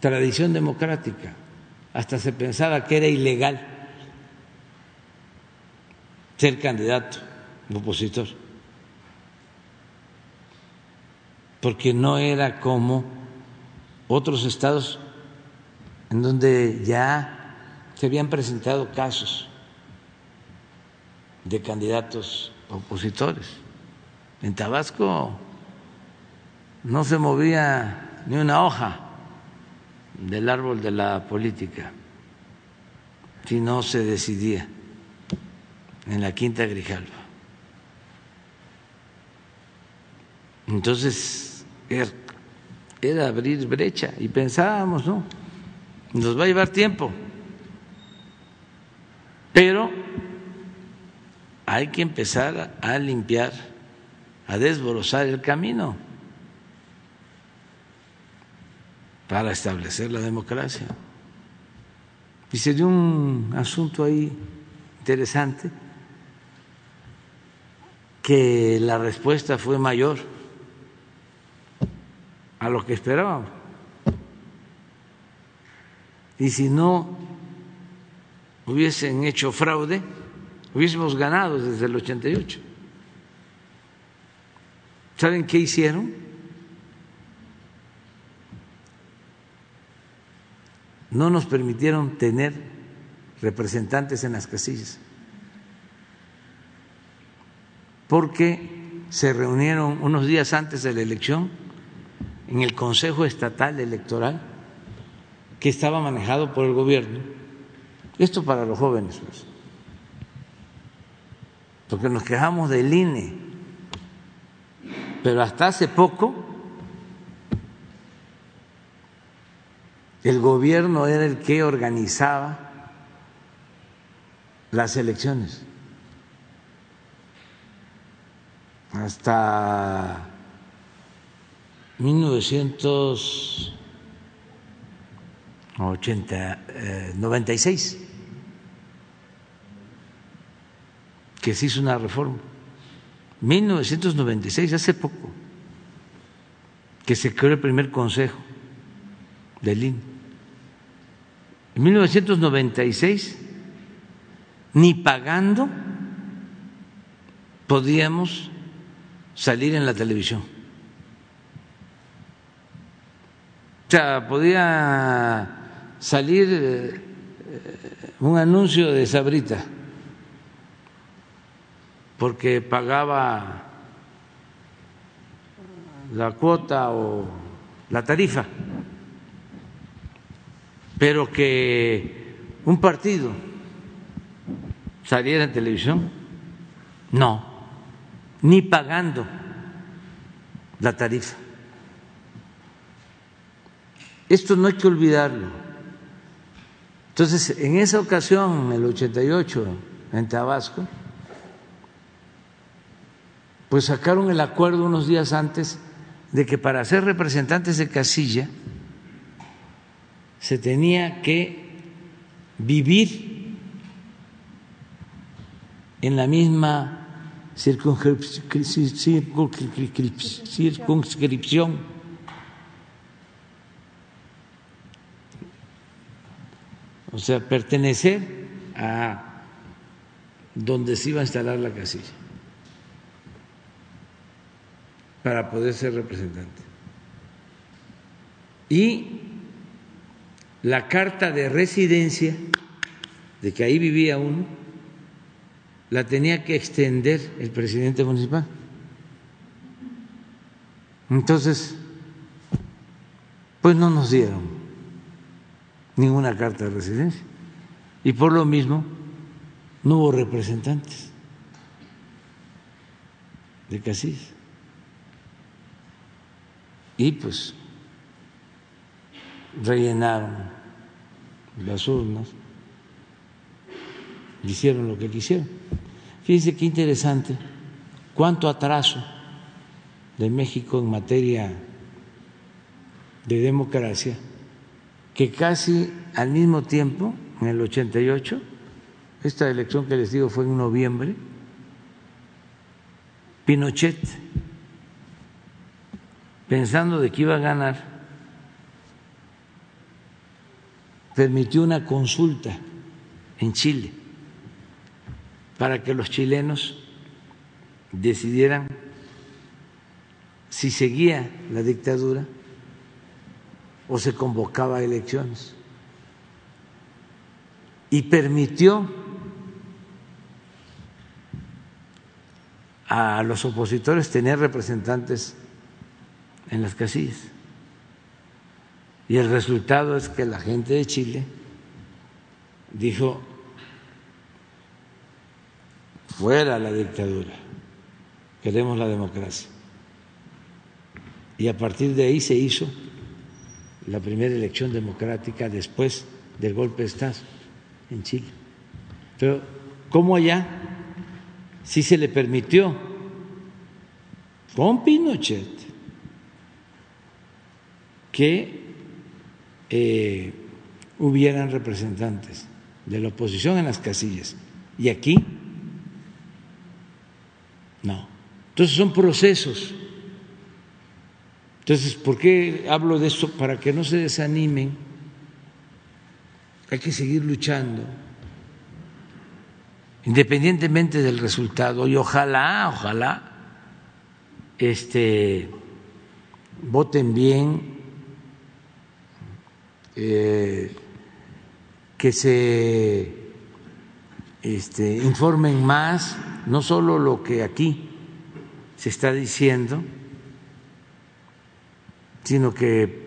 tradición democrática. Hasta se pensaba que era ilegal ser candidato opositor, porque no era como otros estados en donde ya se habían presentado casos de candidatos opositores. En Tabasco no se movía ni una hoja del árbol de la política si no se decidía en la Quinta Grijalva. Entonces, er, era abrir brecha y pensábamos, ¿no? Nos va a llevar tiempo, pero hay que empezar a limpiar, a desbrozar el camino para establecer la democracia. Y se dio un asunto ahí interesante, que la respuesta fue mayor a lo que esperábamos. Y si no hubiesen hecho fraude, hubiésemos ganado desde el 88. ¿Saben qué hicieron? No nos permitieron tener representantes en las casillas, porque se reunieron unos días antes de la elección en el Consejo Estatal Electoral que estaba manejado por el gobierno. Esto para los jóvenes, pues. Porque nos quejamos del INE, pero hasta hace poco el gobierno era el que organizaba las elecciones. Hasta 1996, eh, que se hizo una reforma. 1996, hace poco, que se creó el primer consejo del INE. En 1996, ni pagando podíamos salir en la televisión. O sea, podía salir eh, un anuncio de Sabrita porque pagaba la cuota o la tarifa, pero que un partido saliera en televisión, no, ni pagando la tarifa. Esto no hay que olvidarlo. Entonces, en esa ocasión, en el 88, en Tabasco, pues sacaron el acuerdo unos días antes de que para ser representantes de casilla se tenía que vivir en la misma circunscripción. O sea, pertenecer a donde se iba a instalar la casilla para poder ser representante. Y la carta de residencia, de que ahí vivía uno, la tenía que extender el presidente municipal. Entonces, pues no nos dieron ninguna carta de residencia. Y por lo mismo no hubo representantes de Casís. Y pues rellenaron las urnas, hicieron lo que quisieron. Fíjense qué interesante cuánto atraso de México en materia de democracia que casi al mismo tiempo, en el 88, esta elección que les digo fue en noviembre, Pinochet, pensando de que iba a ganar, permitió una consulta en Chile para que los chilenos decidieran si seguía la dictadura o se convocaba a elecciones. Y permitió a los opositores tener representantes en las casillas. Y el resultado es que la gente de Chile dijo, fuera la dictadura, queremos la democracia. y a partir de ahí se hizo la primera elección democrática después del golpe de Estado en Chile. Pero, ¿cómo allá sí se le permitió con Pinochet que eh, hubieran representantes de la oposición en las casillas? Y aquí, no. Entonces son procesos. Entonces, ¿por qué hablo de esto? Para que no se desanimen. Hay que seguir luchando, independientemente del resultado. Y ojalá, ojalá, este, voten bien, eh, que se este, informen más, no solo lo que aquí se está diciendo, sino que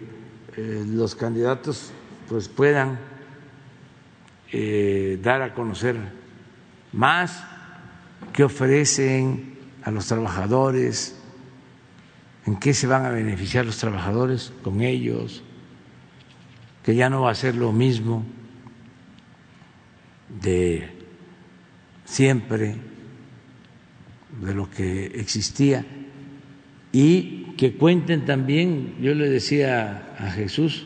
eh, los candidatos pues puedan eh, dar a conocer más qué ofrecen a los trabajadores, en qué se van a beneficiar los trabajadores con ellos, que ya no va a ser lo mismo de siempre, de lo que existía. Y que cuenten también, yo le decía a Jesús,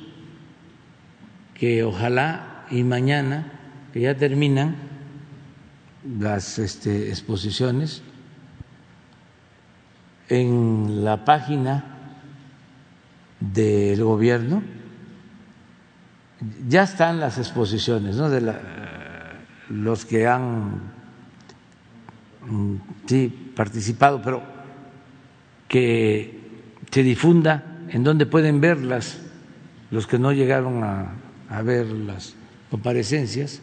que ojalá y mañana, que ya terminan las este, exposiciones, en la página del gobierno ya están las exposiciones, ¿no? De los que han mm, sí, participado, pero que se difunda en donde pueden verlas los que no llegaron a, ver las comparecencias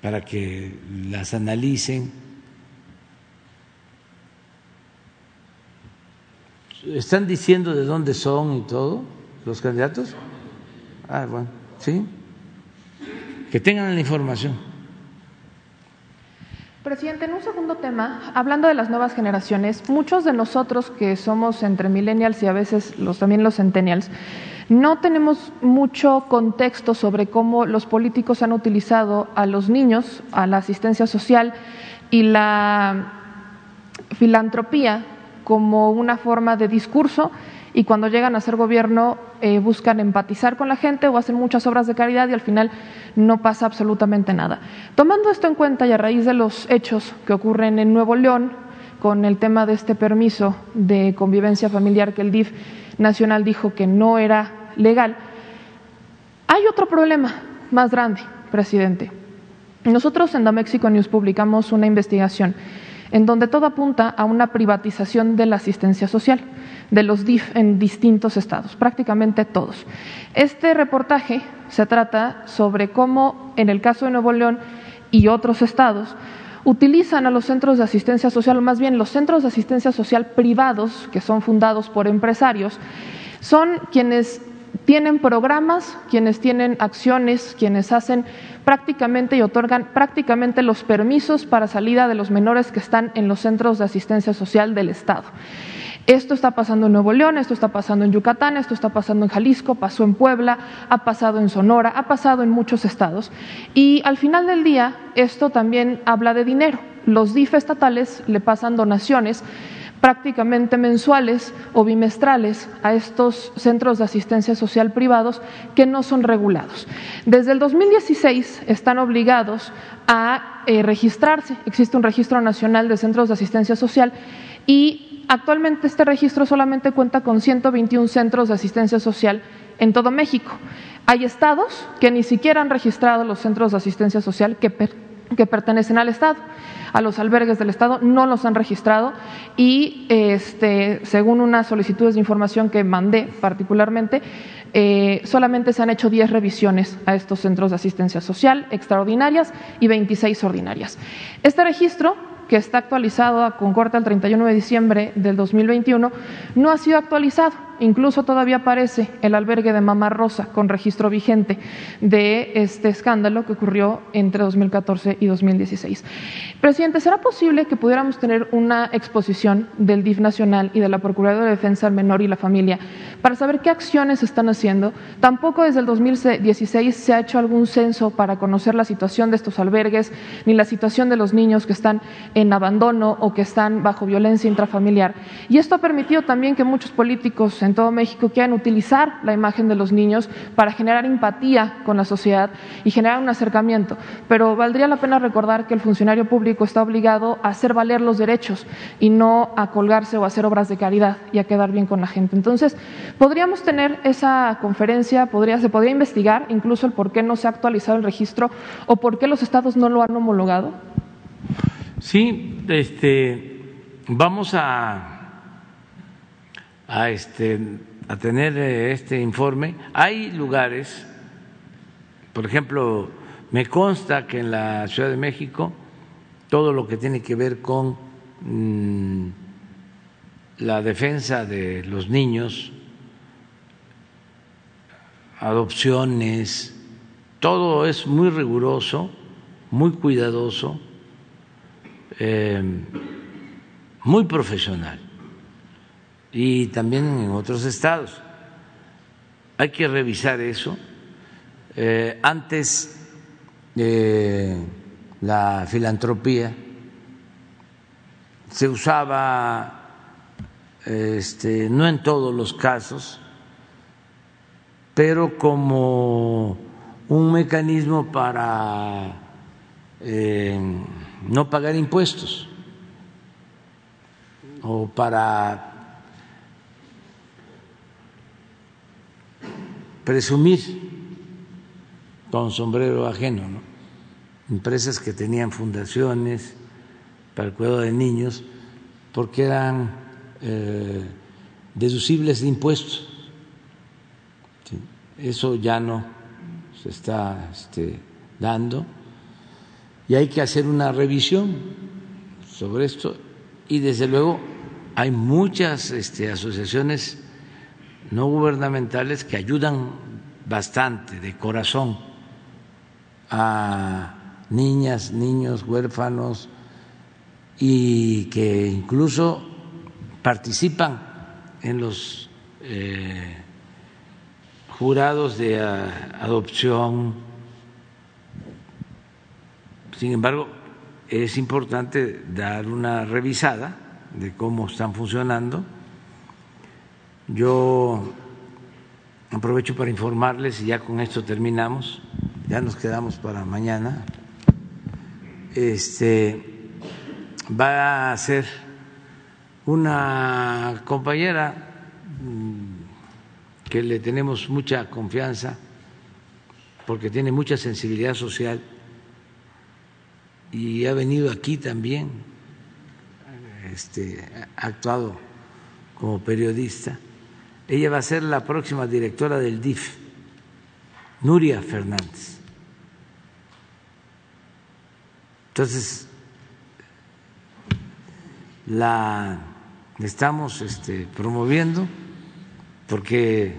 para que las analicen. ¿Están diciendo de dónde son y todo los candidatos? Ah, bueno, sí. Que tengan la información. Presidente, en un segundo tema, hablando de las nuevas generaciones, muchos de nosotros que somos entre millennials y a veces los, también los centennials, no tenemos mucho contexto sobre cómo los políticos han utilizado a los niños, a la asistencia social y la filantropía como una forma de discurso y cuando llegan a ser gobierno eh, buscan empatizar con la gente o hacen muchas obras de caridad y al final no pasa absolutamente nada. Tomando esto en cuenta y a raíz de los hechos que ocurren en Nuevo León con el tema de este permiso de convivencia familiar que el DIF nacional dijo que no era legal, hay otro problema más grande, presidente. Nosotros en The Mexico News publicamos una investigación en donde todo apunta a una privatización de la asistencia social de los DIF en distintos estados, prácticamente todos. Este reportaje se trata sobre cómo, en el caso de Nuevo León y otros estados, utilizan a los centros de asistencia social, o más bien los centros de asistencia social privados, que son fundados por empresarios, son quienes tienen programas, quienes tienen acciones, quienes hacen prácticamente y otorgan prácticamente los permisos para salida de los menores que están en los centros de asistencia social del Estado. Esto está pasando en Nuevo León, esto está pasando en Yucatán, esto está pasando en Jalisco, pasó en Puebla, ha pasado en Sonora, ha pasado en muchos estados. Y al final del día, esto también habla de dinero. Los DIF estatales le pasan donaciones prácticamente mensuales o bimestrales a estos centros de asistencia social privados que no son regulados. Desde el 2016 están obligados a eh, registrarse, existe un registro nacional de centros de asistencia social y Actualmente este registro solamente cuenta con 121 centros de asistencia social en todo México. Hay estados que ni siquiera han registrado los centros de asistencia social que, pertenecen al Estado. A los albergues del Estado no los han registrado y, este, según unas solicitudes de información que mandé particularmente, eh, solamente se han hecho 10 revisiones a estos centros de asistencia social extraordinarias y 26 ordinarias. Este registro que está actualizado con corte al 31 de diciembre del 2021, no ha sido actualizado. Incluso todavía aparece el albergue de Mamá Rosa con registro vigente de este escándalo que ocurrió entre 2014 y 2016. Presidente, ¿será posible que pudiéramos tener una exposición del DIF nacional y de la Procuraduría de Defensa del Menor y la Familia para saber qué acciones están haciendo? Tampoco desde el 2016 se ha hecho algún censo para conocer la situación de estos albergues ni la situación de los niños que están en abandono o que están bajo violencia intrafamiliar. Y esto ha permitido también que muchos políticos en todo México quieran utilizar la imagen de los niños para generar empatía con la sociedad y generar un acercamiento. Pero valdría la pena recordar que el funcionario público está obligado a hacer valer los derechos y no a colgarse o a hacer obras de caridad y a quedar bien con la gente. Entonces, podríamos tener esa conferencia, podría, se podría investigar incluso el por qué no se ha actualizado el registro o por qué los estados no lo han homologado. Sí, este, vamos a, a, este, a tener eh, este informe. Hay lugares, por ejemplo, me consta que en la Ciudad de México todo lo que tiene que ver con mm, la defensa de los niños, adopciones, todo es muy riguroso, muy cuidadoso eh, muy profesional y también en otros estados. Hay que revisar eso. Eh, antes eh, la filantropía se usaba, este, no en todos los casos, pero como un mecanismo para no pagar impuestos o para presumir con sombrero ajeno, ¿no? empresas que tenían fundaciones para el cuidado de niños porque eran eh, deducibles de impuestos. Eso ya no se está este, dando y hay que hacer una revisión sobre esto y desde luego hay muchas este, asociaciones no gubernamentales que ayudan bastante de corazón a niñas, niños, huérfanos y que incluso participan en los eh, jurados de adopción sin embargo, es importante dar una revisada de cómo están funcionando. Yo aprovecho para informarles y ya con esto terminamos, ya nos quedamos para mañana. Este va a ser una compañera mm, que le tenemos mucha confianza porque tiene mucha sensibilidad social y ha venido aquí también, este, ha actuado como periodista. Ella va a ser la próxima directora del DIF, Nuria Fernández. Entonces, la estamos este, promoviendo porque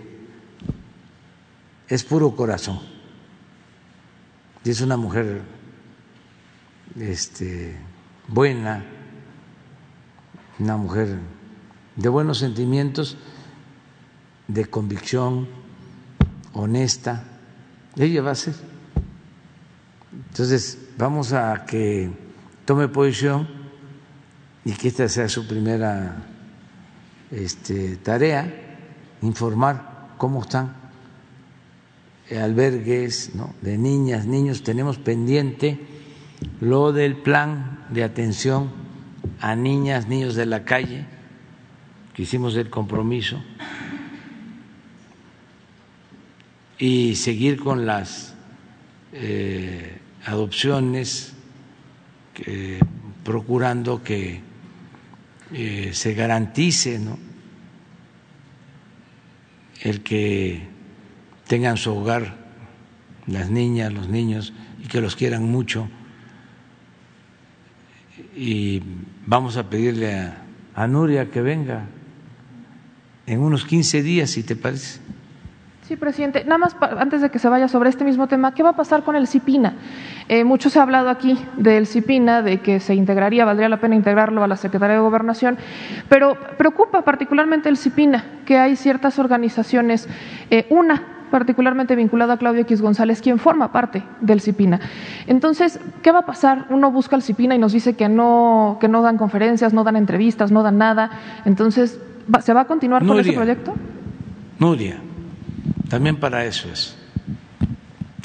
es puro corazón y es una mujer este, buena, una mujer de buenos sentimientos, de convicción, honesta. Ella va a ser. Entonces, vamos a que tome posición y que esta sea su primera este, tarea, informar cómo están albergues de niñas, niños. Tenemos pendiente lo del plan de atención a niñas, niños de la calle, que hicimos el compromiso, y seguir con las eh, adopciones, procurando que eh, se garantice el que tengan su hogar las niñas, los niños, y que los quieran mucho y vamos a pedirle a, Nuria que venga en unos 15 días, si te parece. Sí, presidente. Nada más antes de que se vaya sobre este mismo tema, ¿qué va a pasar con el CIPINA? Eh, mucho se ha hablado aquí del CIPINA, de que se integraría, valdría la pena integrarlo a la Secretaría de Gobernación, pero preocupa particularmente el CIPINA, que hay ciertas organizaciones, eh, una particularmente vinculada a Claudio X González, quien forma parte del CIPINA. Entonces, ¿qué va a pasar? Uno busca al CIPINA y nos dice que no, que no dan conferencias, no dan entrevistas, no dan nada. Entonces, ¿se va a continuar con ese proyecto? Nuria, también para eso es.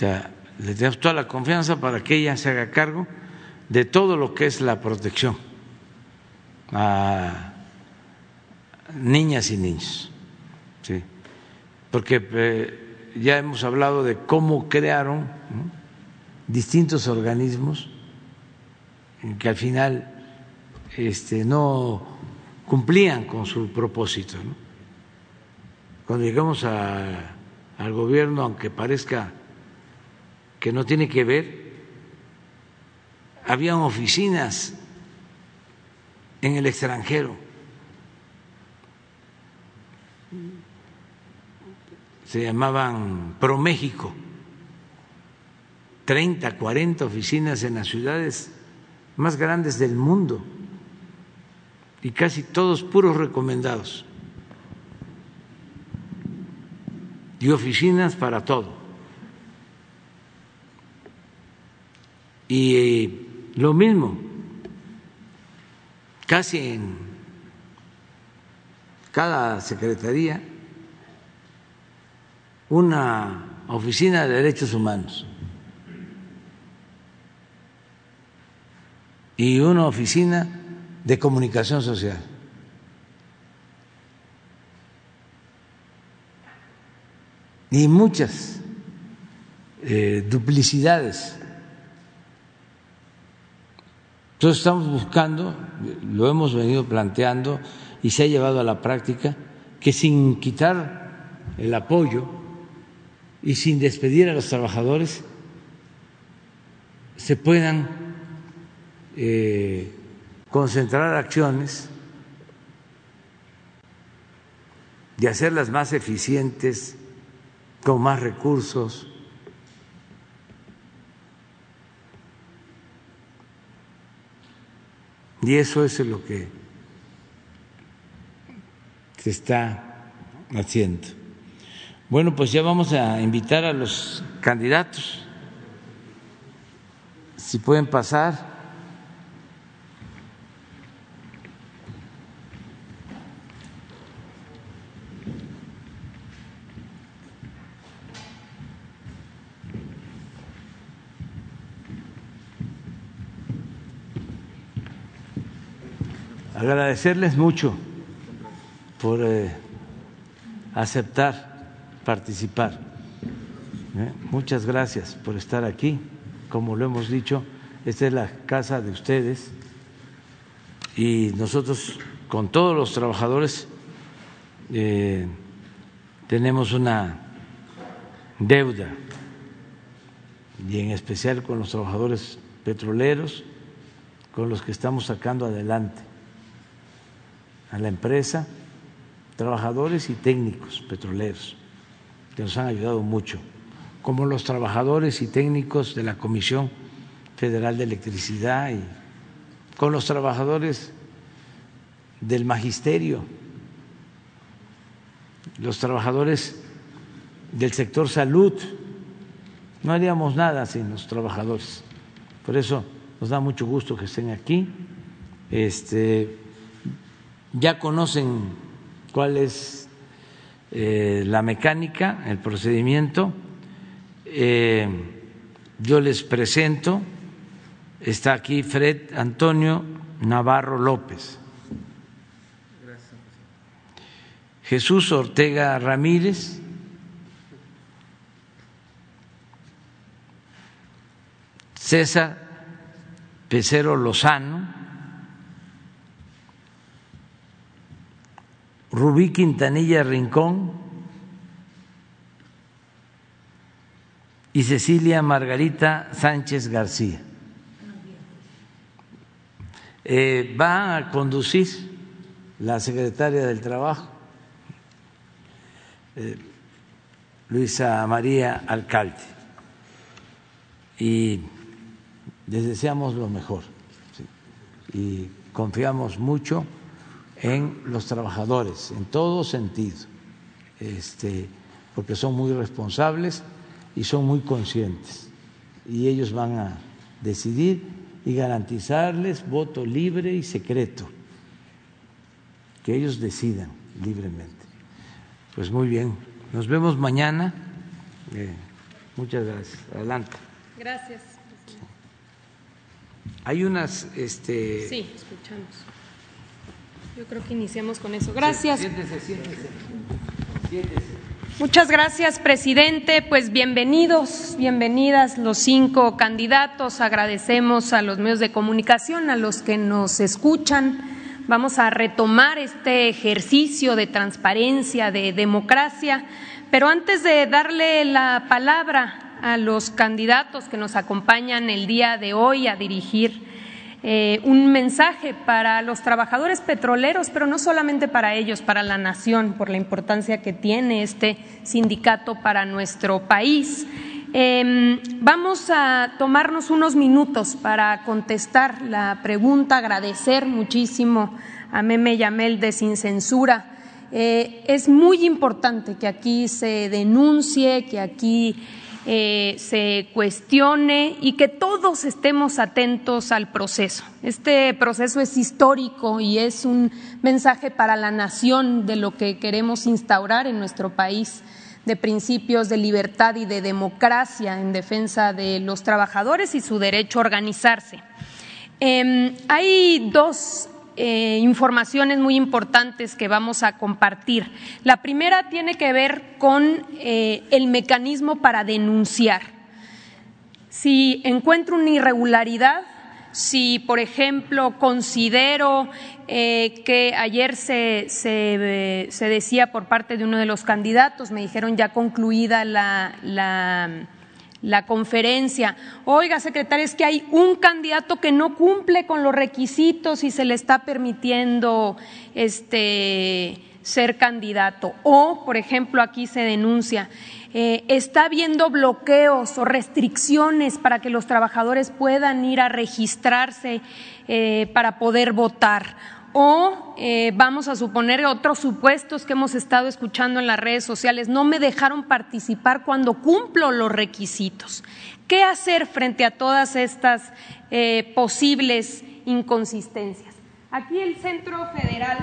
le damos toda la confianza para que ella se haga cargo de todo lo que es la protección a niñas y niños. ¿sí? Porque eh, ya hemos hablado de cómo crearon distintos organismos que al final este, no cumplían con su propósito. Cuando llegamos al gobierno, aunque parezca que no tiene que ver, habían oficinas en el extranjero se llamaban ProMéxico, 30, 40 oficinas en las ciudades más grandes del mundo y casi todos puros recomendados. Y oficinas para todo. Y eh, lo mismo, casi en cada secretaría una oficina de derechos humanos y una oficina de comunicación social. Y muchas eh, duplicidades. Entonces estamos buscando, lo hemos venido planteando y se ha llevado a la práctica, que sin quitar el apoyo y sin despedir a los trabajadores se puedan eh, concentrar acciones y hacerlas más eficientes, con más recursos. Y eso es lo que se está haciendo. Bueno, pues ya vamos a invitar a los candidatos. Si pueden pasar. Agradecerles mucho por eh, aceptar participar. ¿eh? Muchas gracias por estar aquí. Como lo hemos dicho, esta es la casa de ustedes y nosotros con todos los trabajadores eh, tenemos una deuda y en especial con los trabajadores petroleros con los que estamos sacando adelante a la empresa, trabajadores y técnicos petroleros que nos han ayudado mucho, como los trabajadores y técnicos de la Comisión Federal de Electricidad y con los trabajadores del magisterio, los trabajadores del sector salud. No haríamos nada sin los trabajadores. Por eso nos da mucho gusto que estén aquí. Este, ya conocen cuál es eh, la mecánica, el procedimiento. Eh, yo les presento, está aquí Fred Antonio Navarro López. Jesús Ortega Ramírez. César Pecero Lozano. Rubí Quintanilla Rincón y Cecilia Margarita Sánchez García. Eh, va a conducir la secretaria del Trabajo, eh, Luisa María Alcalde y les deseamos lo mejor y confiamos mucho en los trabajadores, en todo sentido, este, porque son muy responsables y son muy conscientes y ellos van a decidir y garantizarles voto libre y secreto, que ellos decidan libremente. Pues muy bien, nos vemos mañana. Eh, muchas gracias. Adelante. Gracias. Hay unas, este. Sí, escuchamos. Yo creo que iniciamos con eso. Gracias. Siéntese, siéntese. Siéntese. Muchas gracias, presidente. Pues bienvenidos, bienvenidas los cinco candidatos. Agradecemos a los medios de comunicación, a los que nos escuchan. Vamos a retomar este ejercicio de transparencia, de democracia. Pero antes de darle la palabra a los candidatos que nos acompañan el día de hoy a dirigir eh, un mensaje para los trabajadores petroleros, pero no solamente para ellos, para la nación, por la importancia que tiene este sindicato para nuestro país. Em, vamos a tomarnos unos minutos para contestar la pregunta, agradecer muchísimo a Meme Yamel de Sin Censura. Eh, es muy importante que aquí se denuncie, que aquí eh, se cuestione y que todos estemos atentos al proceso. Este proceso es histórico y es un mensaje para la nación de lo que queremos instaurar en nuestro país de principios de libertad y de democracia en defensa de los trabajadores y su derecho a organizarse. Em, hay dos eh, informaciones muy importantes que vamos a compartir. La primera tiene que ver con eh, el mecanismo para denunciar. Si encuentro una irregularidad, si, por ejemplo, considero eh, que ayer se, se, decía por parte de uno de los candidatos, me dijeron ya concluida la, la la conferencia, oiga, secretaria, es que hay un candidato que no cumple con los requisitos y se le está permitiendo este, ser candidato. O, por ejemplo, aquí se denuncia, eh, está habiendo bloqueos o restricciones para que los trabajadores puedan ir a registrarse eh, para poder votar o eh, vamos a suponer otros supuestos que hemos estado escuchando en las redes sociales, no me dejaron participar cuando cumplo los requisitos. ¿Qué hacer frente a todas estas eh, posibles inconsistencias? Aquí el Centro Federal,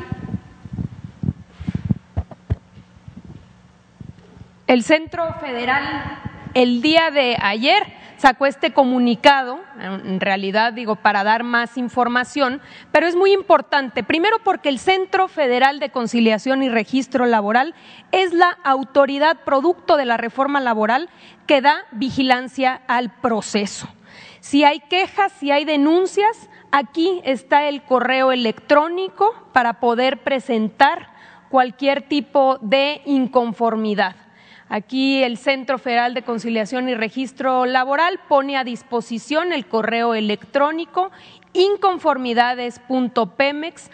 el Centro Federal el día de ayer sacó este comunicado, en realidad digo para dar más información, pero es muy importante, primero porque el Centro Federal de Conciliación y Registro Laboral es la autoridad producto de la reforma laboral que da vigilancia al proceso. Si hay quejas, si hay denuncias, aquí está el correo electrónico para poder presentar cualquier tipo de inconformidad. Aquí el Centro Federal de Conciliación y Registro Laboral pone a disposición el correo electrónico inconformidades.pemex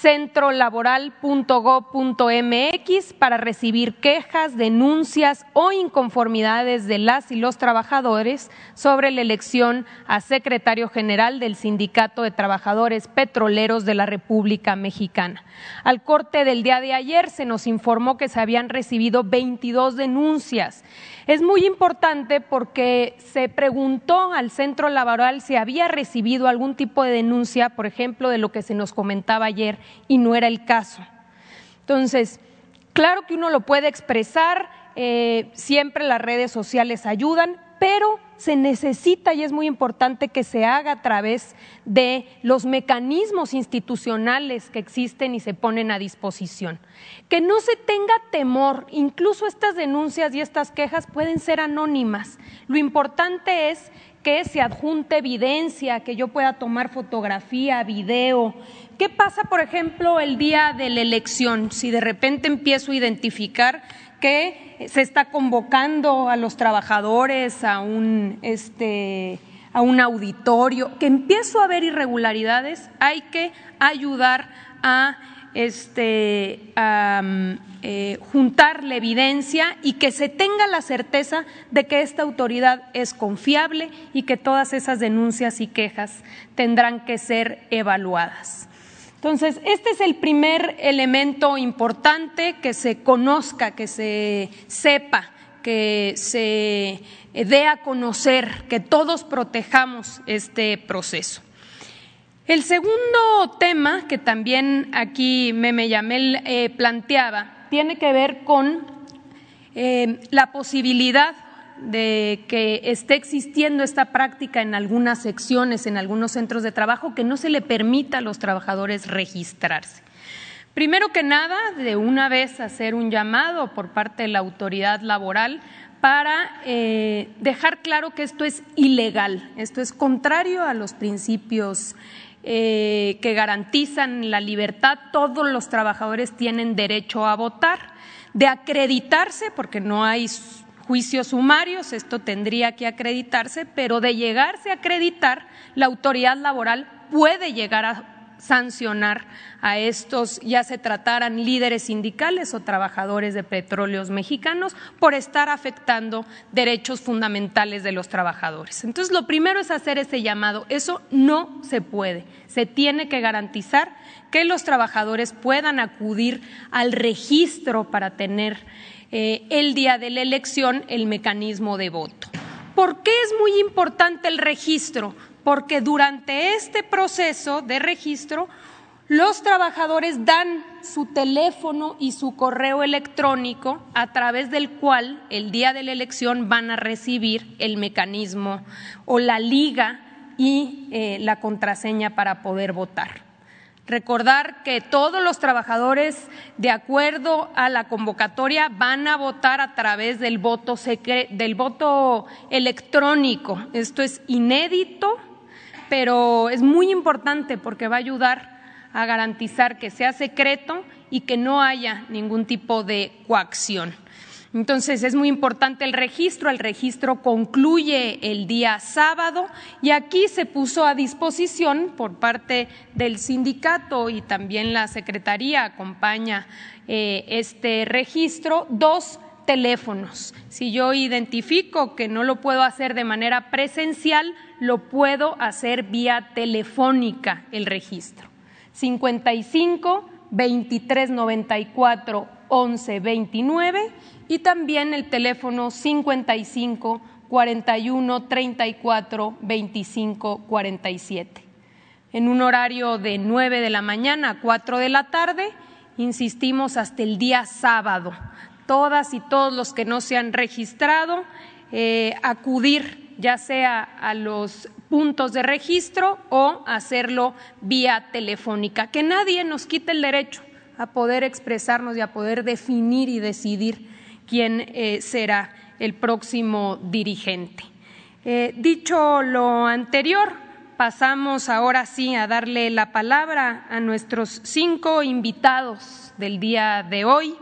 centrolaboral.gov.mx para recibir quejas, denuncias o inconformidades de las y los trabajadores sobre la elección a secretario general del Sindicato de Trabajadores Petroleros de la República Mexicana. Al corte del día de ayer se nos informó que se habían recibido 22 denuncias. Es muy importante porque se preguntó al centro laboral si había recibido algún tipo de denuncia, por ejemplo, de lo que se nos comentaba ayer, y no era el caso. Entonces, claro que uno lo puede expresar, eh, siempre las redes sociales ayudan, pero se necesita y es muy importante que se haga a través de los mecanismos institucionales que existen y se ponen a disposición. Que no se tenga temor, incluso estas denuncias y estas quejas pueden ser anónimas. Lo importante es que se adjunte evidencia, que yo pueda tomar fotografía, video. ¿Qué pasa, por ejemplo, el día de la elección? Si de repente empiezo a identificar que se está convocando a los trabajadores a un, este, a un auditorio, que empiezo a haber irregularidades, hay que ayudar a este, eh, juntar la evidencia y que se tenga la certeza de que esta autoridad es confiable y que todas esas denuncias y quejas tendrán que ser evaluadas. Entonces, este es el primer elemento importante, que se conozca, que se sepa, que se dé a conocer, que todos protejamos este proceso. El segundo tema que también aquí Meme Yamel eh, planteaba tiene que ver con eh, la posibilidad de que esté existiendo esta práctica en algunas secciones, en algunos centros de trabajo, que no se le permita a los trabajadores registrarse. Primero que nada, de una vez hacer un llamado por parte de la autoridad laboral para eh, dejar claro que esto es ilegal, esto es contrario a los principios eh, que garantizan la libertad. Todos los trabajadores tienen derecho a votar, de acreditarse, porque no hay juicios sumarios, esto tendría que acreditarse, pero de llegarse a acreditar, la autoridad laboral puede llegar a sancionar a estos, ya se trataran líderes sindicales o trabajadores de petróleos mexicanos, por estar afectando derechos fundamentales de los trabajadores. Entonces, lo primero es hacer ese llamado. Eso no se puede. Se tiene que garantizar que los trabajadores puedan acudir al registro para tener eh, el día de la elección el mecanismo de voto. ¿Por qué es muy importante el registro? Porque durante este proceso de registro los trabajadores dan su teléfono y su correo electrónico a través del cual el día de la elección van a recibir el mecanismo o la liga y eh, la contraseña para poder votar. Recordar que todos los trabajadores, de acuerdo a la convocatoria, van a votar a través del voto, del voto electrónico. Esto es inédito, pero es muy importante porque va a ayudar a garantizar que sea secreto y que no haya ningún tipo de coacción. Entonces es muy importante el registro, el registro concluye el día sábado y aquí se puso a disposición por parte del sindicato y también la Secretaría acompaña eh, este registro dos teléfonos. Si yo identifico que no lo puedo hacer de manera presencial, lo puedo hacer vía telefónica el registro. 55 23 94 11 29 y también el teléfono 55 41 34 25 47. En un horario de 9 de la mañana a 4 de la tarde, insistimos hasta el día sábado. Todas y todos los que no se han registrado, eh, acudir ya sea a los puntos de registro o hacerlo vía telefónica. Que nadie nos quite el derecho a poder expresarnos y a poder definir y decidir quién eh, será el próximo dirigente. Eh, dicho lo anterior, pasamos ahora sí a darle la palabra a nuestros cinco invitados del día de hoy.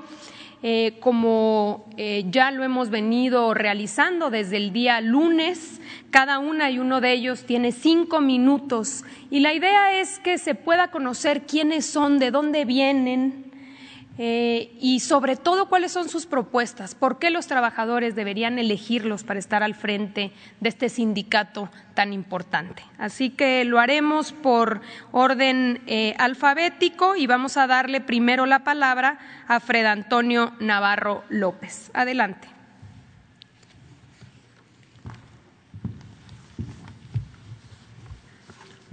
Eh, como ya lo hemos venido realizando desde el día lunes, cada una y uno de ellos tiene cinco minutos y la idea es que se pueda conocer quiénes son, de dónde vienen, eh, y sobre todo cuáles son sus propuestas, por qué los trabajadores deberían elegirlos para estar al frente de este sindicato tan importante. Así que lo haremos por orden eh, alfabético y vamos a darle primero la palabra a Fred Antonio Navarro López. Adelante.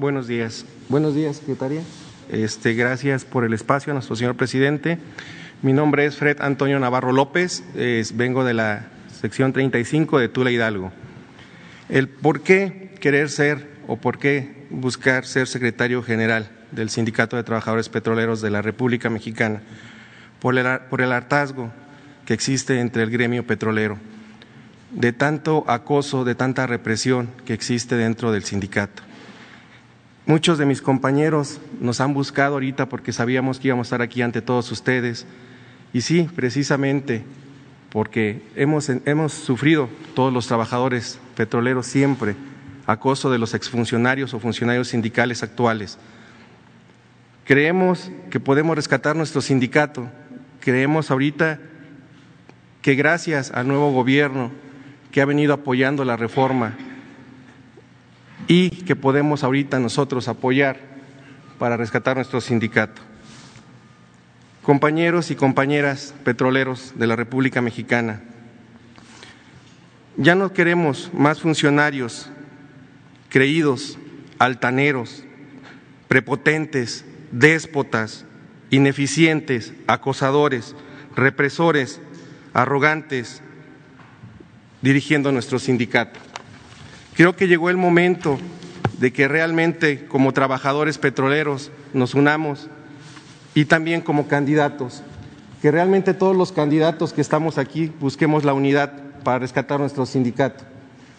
Buenos días. Buenos días, secretaria. Este, gracias por el espacio a nuestro señor presidente. Mi nombre es Fred Antonio Navarro López, vengo de la sección 35 de Tula Hidalgo. El por qué querer ser o por qué buscar ser secretario general del Sindicato de Trabajadores Petroleros de la República Mexicana, por el, por el hartazgo que existe entre el gremio petrolero, de tanto acoso, de tanta represión que existe dentro del sindicato. Muchos de mis compañeros nos han buscado ahorita porque sabíamos que íbamos a estar aquí ante todos ustedes. Y sí, precisamente porque hemos, hemos sufrido todos los trabajadores petroleros siempre acoso de los exfuncionarios o funcionarios sindicales actuales. Creemos que podemos rescatar nuestro sindicato. Creemos ahorita que gracias al nuevo gobierno que ha venido apoyando la reforma y que podemos ahorita nosotros apoyar para rescatar nuestro sindicato. Compañeros y compañeras petroleros de la República Mexicana, ya no queremos más funcionarios creídos, altaneros, prepotentes, déspotas, ineficientes, acosadores, represores, arrogantes, dirigiendo nuestro sindicato. Creo que llegó el momento de que realmente como trabajadores petroleros nos unamos y también como candidatos, que realmente todos los candidatos que estamos aquí busquemos la unidad para rescatar nuestro sindicato.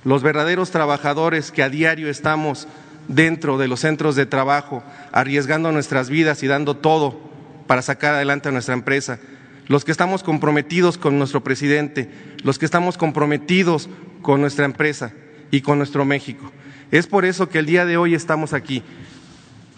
Los verdaderos trabajadores que a diario estamos dentro de los centros de trabajo, arriesgando nuestras vidas y dando todo para sacar adelante a nuestra empresa. Los que estamos comprometidos con nuestro presidente, los que estamos comprometidos con nuestra empresa y con nuestro México. Es por eso que el día de hoy estamos aquí,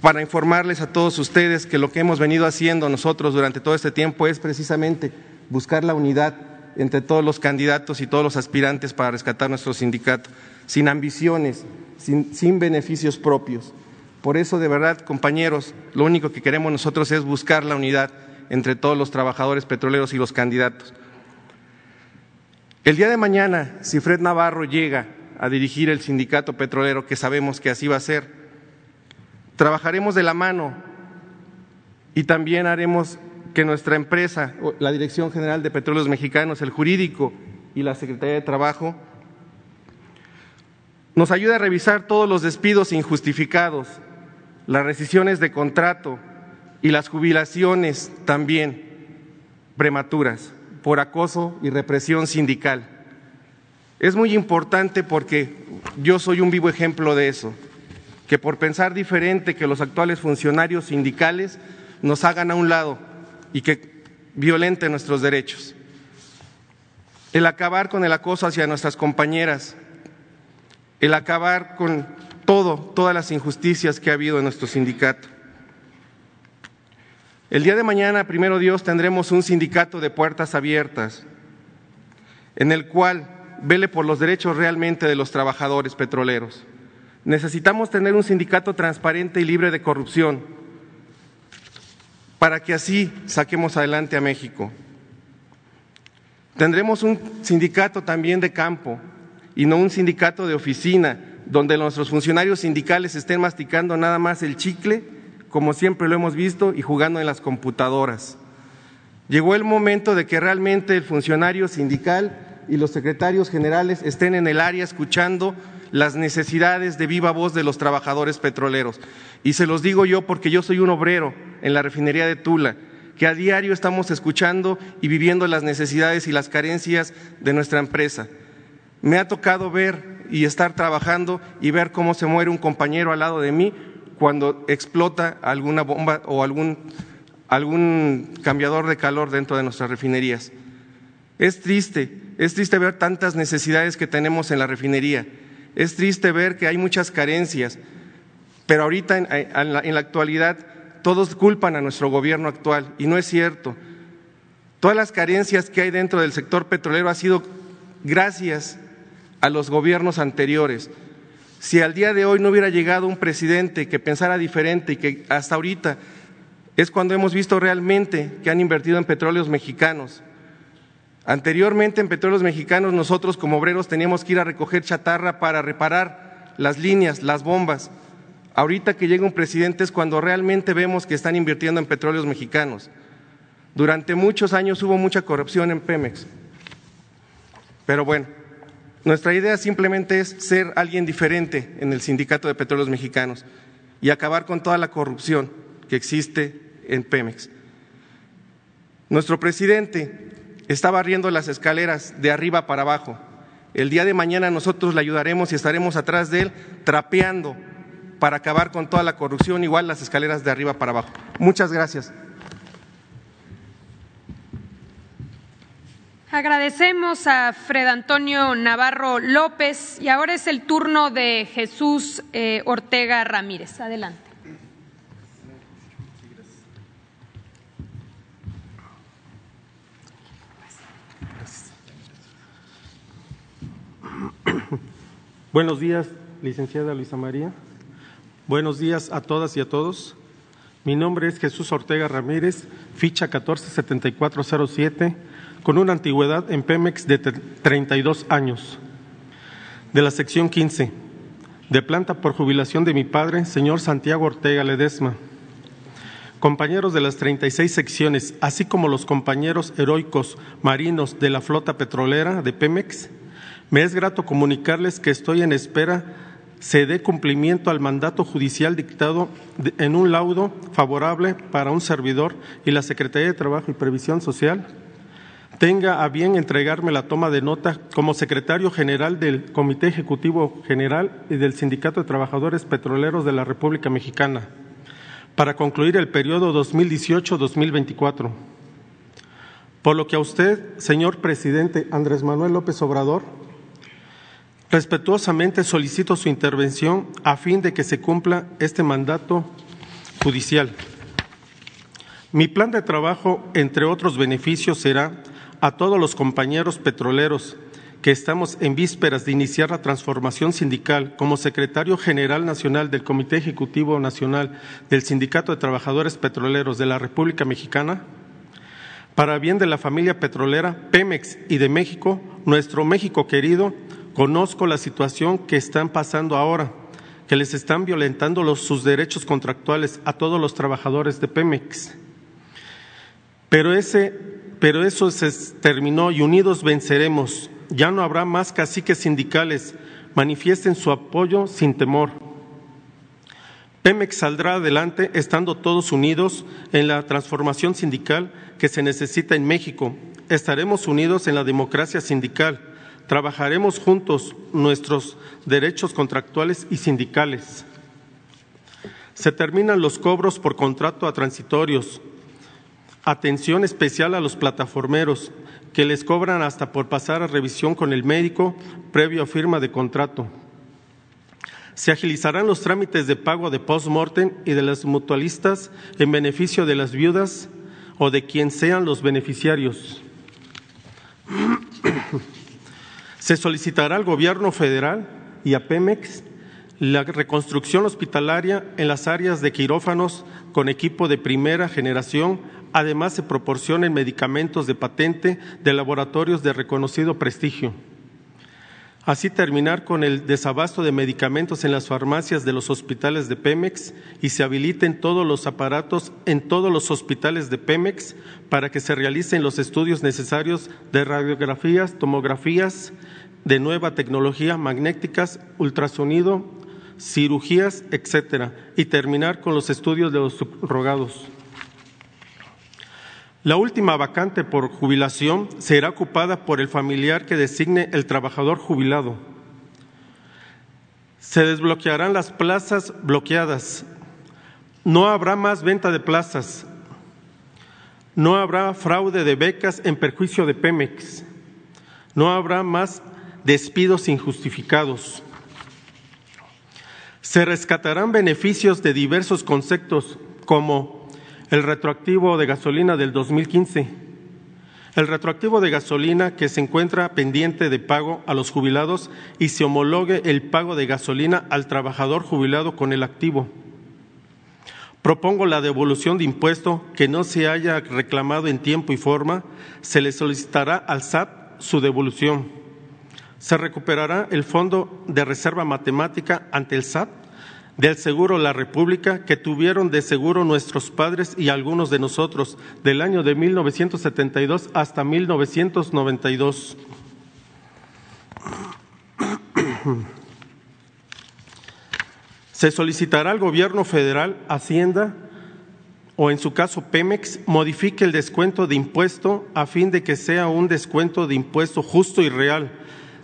para informarles a todos ustedes que lo que hemos venido haciendo nosotros durante todo este tiempo es precisamente buscar la unidad entre todos los candidatos y todos los aspirantes para rescatar nuestro sindicato, sin ambiciones, sin, beneficios propios. Por eso, de verdad, compañeros, lo único que queremos nosotros es buscar la unidad entre todos los trabajadores petroleros y los candidatos. El día de mañana, si Fred Navarro llega a dirigir el sindicato petrolero, que sabemos que así va a ser, trabajaremos de la mano y también haremos que nuestra empresa, la Dirección General de Petróleos Mexicanos, el jurídico y la Secretaría de Trabajo, nos ayude a revisar todos los despidos injustificados, las rescisiones de contrato y las jubilaciones también prematuras por acoso y represión sindical. Es muy importante porque yo soy un vivo ejemplo de eso, que por pensar diferente que los actuales funcionarios sindicales nos hagan a un lado y que violente nuestros derechos. El acabar con el acoso hacia nuestras compañeras, el acabar con todo, todas las injusticias que ha habido en nuestro sindicato. El día de mañana, primero Dios, tendremos un sindicato de puertas abiertas, en el cual vele por los derechos realmente de los trabajadores petroleros. Necesitamos tener un sindicato transparente y libre de corrupción, para que así saquemos adelante a México. Tendremos un sindicato también de campo y no un sindicato de oficina donde nuestros funcionarios sindicales estén masticando nada más el chicle, como siempre lo hemos visto, y jugando en las computadoras. Llegó el momento de que realmente el funcionario sindical y los secretarios generales estén en el área escuchando las necesidades de viva voz de los trabajadores petroleros. Y se los digo yo porque yo soy un obrero en la refinería de Tula, que a diario estamos escuchando y viviendo las necesidades y las carencias de nuestra empresa. Me ha tocado ver y estar trabajando y ver cómo se muere un compañero al lado de mí cuando explota alguna bomba o algún, algún cambiador de calor dentro de nuestras refinerías. Es triste, es triste ver tantas necesidades que tenemos en la refinería. Es triste ver que hay muchas carencias, pero ahorita en, la, actualidad todos culpan a nuestro gobierno actual y no es cierto. Todas las carencias que hay dentro del sector petrolero ha sido gracias a los gobiernos anteriores. Si al día de hoy no hubiera llegado un presidente que pensara diferente y que hasta ahorita es cuando hemos visto realmente que han invertido en petróleos mexicanos, Anteriormente en Petróleos Mexicanos nosotros como obreros teníamos que ir a recoger chatarra para reparar las líneas, las bombas. Ahorita que llega un presidente es cuando realmente vemos que están invirtiendo en petróleos mexicanos. Durante muchos años hubo mucha corrupción en Pemex. Pero bueno, nuestra idea simplemente es ser alguien diferente en el Sindicato de Petróleos Mexicanos y acabar con toda la corrupción que existe en Pemex. Nuestro presidente está barriendo las escaleras de arriba para abajo. El día de mañana nosotros le ayudaremos y estaremos atrás de él trapeando para acabar con toda la corrupción, igual las escaleras de arriba para abajo. Muchas gracias. Agradecemos a Fred Antonio Navarro López y ahora es el turno de Jesús eh, Ortega Ramírez. Adelante. [coughs] Buenos días, licenciada Luisa María. Buenos días a todas y a todos. Mi nombre es Jesús Ortega Ramírez, ficha 147407, con una antigüedad en Pemex de 32 años. De la sección 15, de planta por jubilación de mi padre, señor Santiago Ortega Ledesma. Compañeros de las 36 secciones, así como los compañeros heroicos marinos de la flota petrolera de Pemex, me es grato comunicarles que estoy en espera se dé cumplimiento al mandato judicial dictado en un laudo favorable para un servidor y la Secretaría de Trabajo y Previsión Social tenga a bien entregarme la toma de nota como secretario general del Comité Ejecutivo General y del Sindicato de Trabajadores Petroleros de la República Mexicana para concluir el periodo 2018-2024. Por lo que a usted, señor presidente Andrés Manuel López Obrador, Respetuosamente solicito su intervención a fin de que se cumpla este mandato judicial. Mi plan de trabajo, entre otros beneficios, será a todos los compañeros petroleros que estamos en vísperas de iniciar la transformación sindical como secretario general nacional del Comité Ejecutivo Nacional del Sindicato de Trabajadores Petroleros de la República Mexicana, para bien de la familia petrolera, Pemex y de México, nuestro México querido, Conozco la situación que están pasando ahora, que les están violentando los, sus derechos contractuales a todos los trabajadores de Pemex. Pero, ese, pero eso se terminó y unidos venceremos. Ya no habrá más caciques sindicales. Manifiesten su apoyo sin temor. Pemex saldrá adelante estando todos unidos en la transformación sindical que se necesita en México. Estaremos unidos en la democracia sindical Trabajaremos juntos nuestros derechos contractuales y sindicales. Se terminan los cobros por contrato a transitorios. Atención especial a los plataformeros que les cobran hasta por pasar a revisión con el médico previo a firma de contrato. Se agilizarán los trámites de pago de post-mortem y de las mutualistas en beneficio de las viudas o de quien sean los beneficiarios. [clears throat] Se solicitará al Gobierno federal y a Pemex la reconstrucción hospitalaria en las áreas de quirófanos con equipo de primera generación. Además, se proporcionen medicamentos de patente de laboratorios de reconocido prestigio. Así terminar con el desabasto de medicamentos en las farmacias de los hospitales de Pemex y se habiliten todos los aparatos en todos los hospitales de Pemex para que se realicen los estudios necesarios de radiografías, tomografías, de nueva tecnología, magnéticas, ultrasonido, cirugías, etcétera, y terminar con los estudios de los subrogados. La última vacante por jubilación será ocupada por el familiar que designe el trabajador jubilado. Se desbloquearán las plazas bloqueadas. No habrá más venta de plazas. No habrá fraude de becas en perjuicio de Pemex. No habrá más despidos injustificados. Se rescatarán beneficios de diversos conceptos como el retroactivo de gasolina del 2015, el retroactivo de gasolina que se encuentra pendiente de pago a los jubilados y se homologue el pago de gasolina al trabajador jubilado con el activo. Propongo la devolución de impuesto que no se haya reclamado en tiempo y forma, se le solicitará al SAT su devolución. Se recuperará el Fondo de Reserva Matemática ante el SAT del Seguro La República que tuvieron de seguro nuestros padres y algunos de nosotros del año de 1972 hasta 1992. Se solicitará al gobierno federal, Hacienda o en su caso Pemex, modifique el descuento de impuesto a fin de que sea un descuento de impuesto justo y real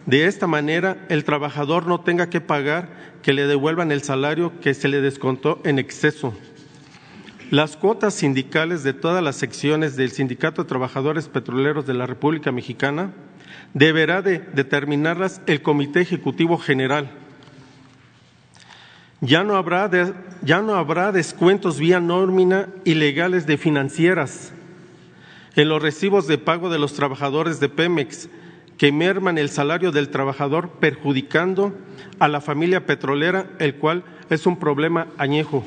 de esta manera, el trabajador no tenga que pagar que le devuelvan el salario que se le descontó en exceso. Las cuotas sindicales de todas las secciones del Sindicato de Trabajadores Petroleros de la República Mexicana deberá de determinarlas el Comité Ejecutivo General. Ya no habrá, ya no habrá descuentos vía nómina ilegales de financieras en los recibos de pago de los trabajadores de Pemex que merman el salario del trabajador, perjudicando a la familia petrolera, el cual es un problema añejo.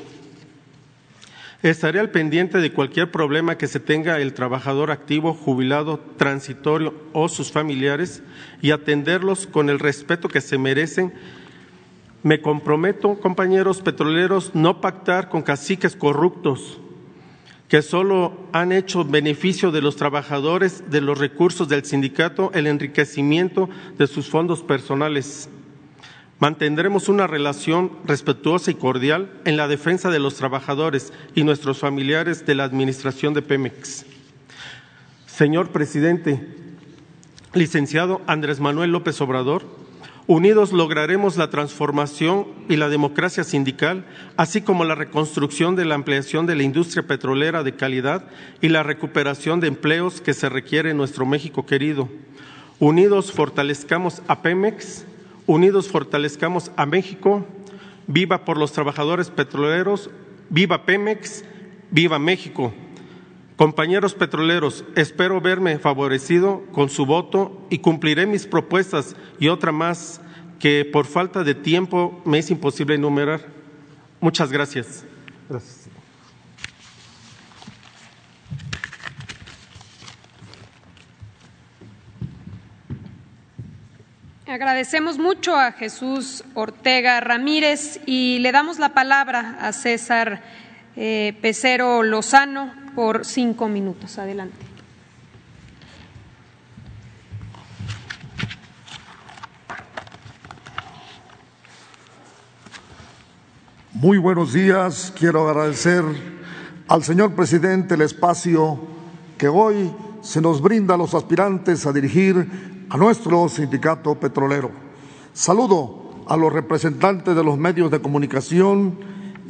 Estaré al pendiente de cualquier problema que se tenga el trabajador activo, jubilado, transitorio o sus familiares y atenderlos con el respeto que se merecen. Me comprometo, compañeros petroleros, no pactar con caciques corruptos que solo han hecho beneficio de los trabajadores, de los recursos del sindicato, el enriquecimiento de sus fondos personales. Mantendremos una relación respetuosa y cordial en la defensa de los trabajadores y nuestros familiares de la Administración de Pemex. Señor presidente, licenciado Andrés Manuel López Obrador, unidos lograremos la transformación y la democracia sindical, así como la reconstrucción de la ampliación de la industria petrolera de calidad y la recuperación de empleos que se requiere en nuestro México querido. Unidos fortalezcamos a Pemex Unidos fortalezcamos a México, viva por los trabajadores petroleros, viva Pemex, viva México. Compañeros petroleros, espero verme favorecido con su voto y cumpliré mis propuestas y otra más que por falta de tiempo me es imposible enumerar. Muchas gracias. gracias. Agradecemos mucho a Jesús Ortega Ramírez y le damos la palabra a César eh, Pecero Lozano por cinco minutos. Adelante. Muy buenos días. Quiero agradecer al señor presidente el espacio que hoy se nos brinda a los aspirantes a dirigir a nuestro sindicato petrolero. Saludo a los representantes de los medios de comunicación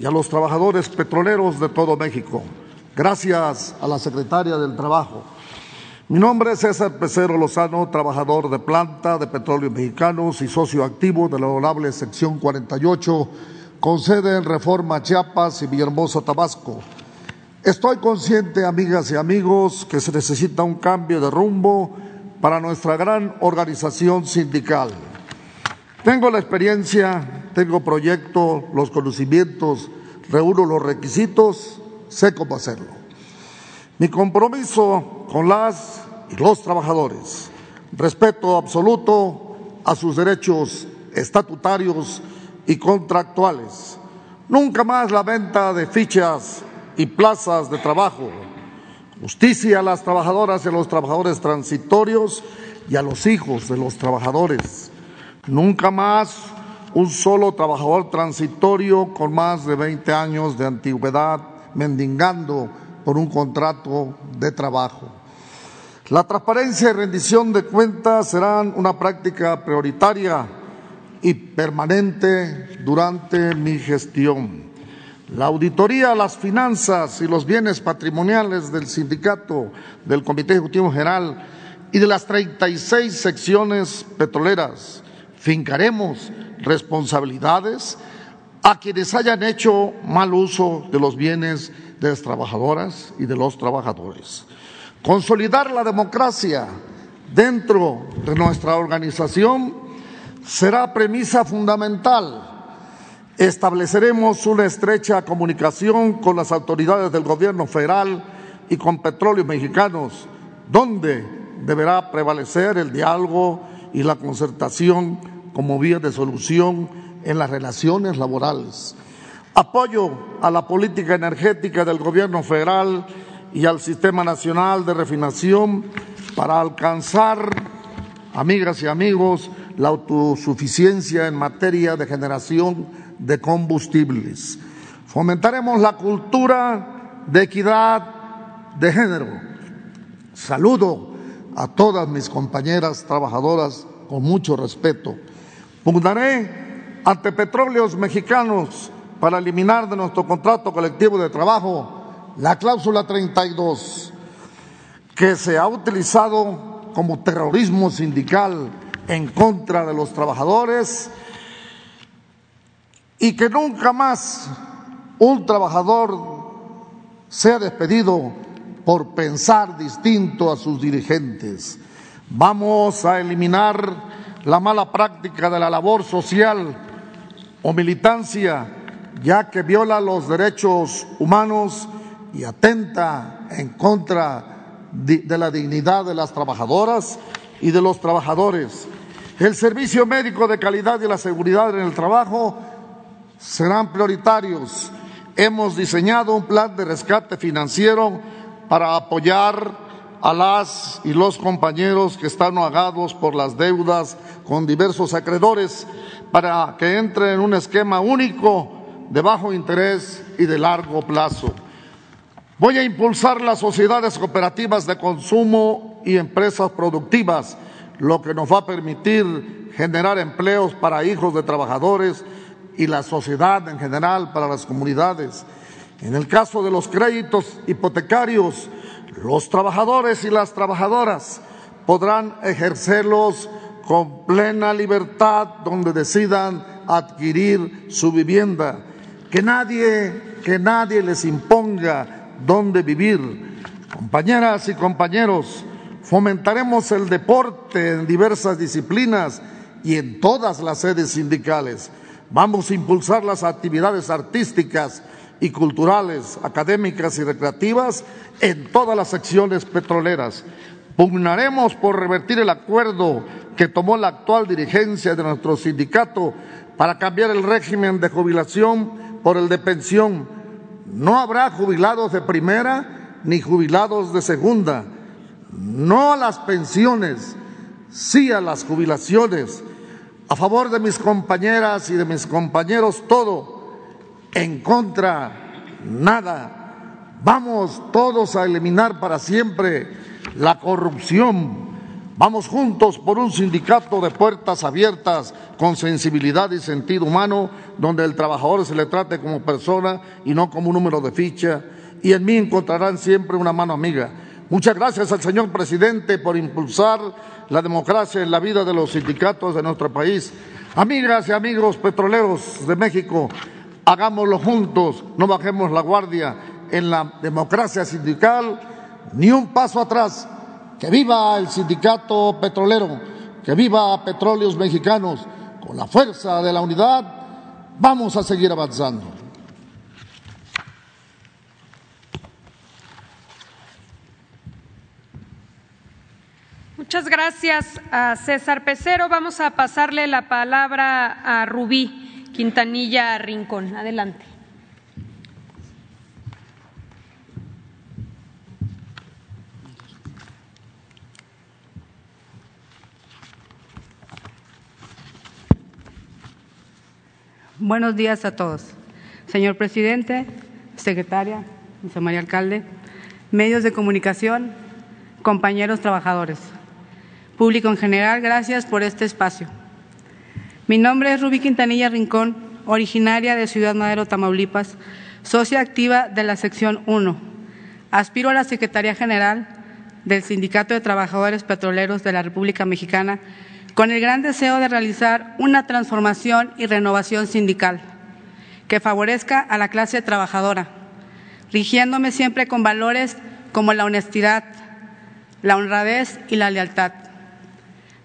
y a los trabajadores petroleros de todo México. Gracias a la secretaria del Trabajo. Mi nombre es César Pecero Lozano, trabajador de planta de petróleos mexicanos y socio activo de la honorable sección 48, con sede en Reforma Chiapas y Villahermosa, Tabasco. Estoy consciente, amigas y amigos, que se necesita un cambio de rumbo para nuestra gran organización sindical. Tengo la experiencia, tengo proyecto, los conocimientos, reúno los requisitos, sé cómo hacerlo. Mi compromiso con las y los trabajadores, respeto absoluto a sus derechos estatutarios y contractuales. Nunca más la venta de fichas y plazas de trabajo Justicia a las trabajadoras y a los trabajadores transitorios y a los hijos de los trabajadores. Nunca más un solo trabajador transitorio con más de 20 años de antigüedad mendigando por un contrato de trabajo. La transparencia y rendición de cuentas serán una práctica prioritaria y permanente durante mi gestión. La auditoría a las finanzas y los bienes patrimoniales del sindicato, del Comité Ejecutivo General y de las 36 secciones petroleras. Fincaremos responsabilidades a quienes hayan hecho mal uso de los bienes de las trabajadoras y de los trabajadores. Consolidar la democracia dentro de nuestra organización será premisa fundamental Estableceremos una estrecha comunicación con las autoridades del gobierno federal y con petróleos mexicanos, donde deberá prevalecer el diálogo y la concertación como vía de solución en las relaciones laborales. Apoyo a la política energética del gobierno federal y al Sistema Nacional de Refinación para alcanzar, amigas y amigos, la autosuficiencia en materia de generación de combustibles. Fomentaremos la cultura de equidad de género. Saludo a todas mis compañeras trabajadoras con mucho respeto. Pugnaré ante petróleos mexicanos para eliminar de nuestro contrato colectivo de trabajo la cláusula 32 que se ha utilizado como terrorismo sindical en contra de los trabajadores y que nunca más un trabajador sea despedido por pensar distinto a sus dirigentes. Vamos a eliminar la mala práctica de la labor social o militancia, ya que viola los derechos humanos y atenta en contra de la dignidad de las trabajadoras y de los trabajadores. El servicio médico de calidad y la seguridad en el trabajo serán prioritarios. Hemos diseñado un plan de rescate financiero para apoyar a las y los compañeros que están ahogados por las deudas con diversos acreedores para que entre en un esquema único de bajo interés y de largo plazo. Voy a impulsar las sociedades cooperativas de consumo y empresas productivas, lo que nos va a permitir generar empleos para hijos de trabajadores y la sociedad en general, para las comunidades. En el caso de los créditos hipotecarios, los trabajadores y las trabajadoras podrán ejercerlos con plena libertad donde decidan adquirir su vivienda. Que nadie, que nadie les imponga dónde vivir. Compañeras y compañeros, fomentaremos el deporte en diversas disciplinas y en todas las sedes sindicales. Vamos a impulsar las actividades artísticas y culturales, académicas y recreativas en todas las secciones petroleras. Pugnaremos por revertir el acuerdo que tomó la actual dirigencia de nuestro sindicato para cambiar el régimen de jubilación por el de pensión. No habrá jubilados de primera ni jubilados de segunda. No a las pensiones, sí a las jubilaciones. A favor de mis compañeras y de mis compañeros, todo en contra, nada. Vamos todos a eliminar para siempre la corrupción. Vamos juntos por un sindicato de puertas abiertas con sensibilidad y sentido humano, donde el trabajador se le trate como persona y no como un número de ficha. Y en mí encontrarán siempre una mano amiga. Muchas gracias al señor presidente por impulsar la democracia en la vida de los sindicatos de nuestro país. Amigas y amigos petroleros de México, hagámoslo juntos, no bajemos la guardia en la democracia sindical, ni un paso atrás. Que viva el sindicato petrolero, que viva Petróleos Mexicanos, con la fuerza de la unidad, vamos a seguir avanzando. Muchas gracias a César Pecero. Vamos a pasarle la palabra a Rubí. Quintanilla Rincón. Adelante. Buenos días a todos. Señor presidente, secretaria, José Alcalde, medios de comunicación, compañeros trabajadores, público en general, gracias por este espacio. Mi nombre es Rubí Quintanilla Rincón, originaria de Ciudad Madero, Tamaulipas, socia activa de la sección 1. Aspiro a la Secretaría General del Sindicato de Trabajadores Petroleros de la República Mexicana con el gran deseo de realizar una transformación y renovación sindical que favorezca a la clase trabajadora, rigiéndome siempre con valores como la honestidad, la honradez y la lealtad.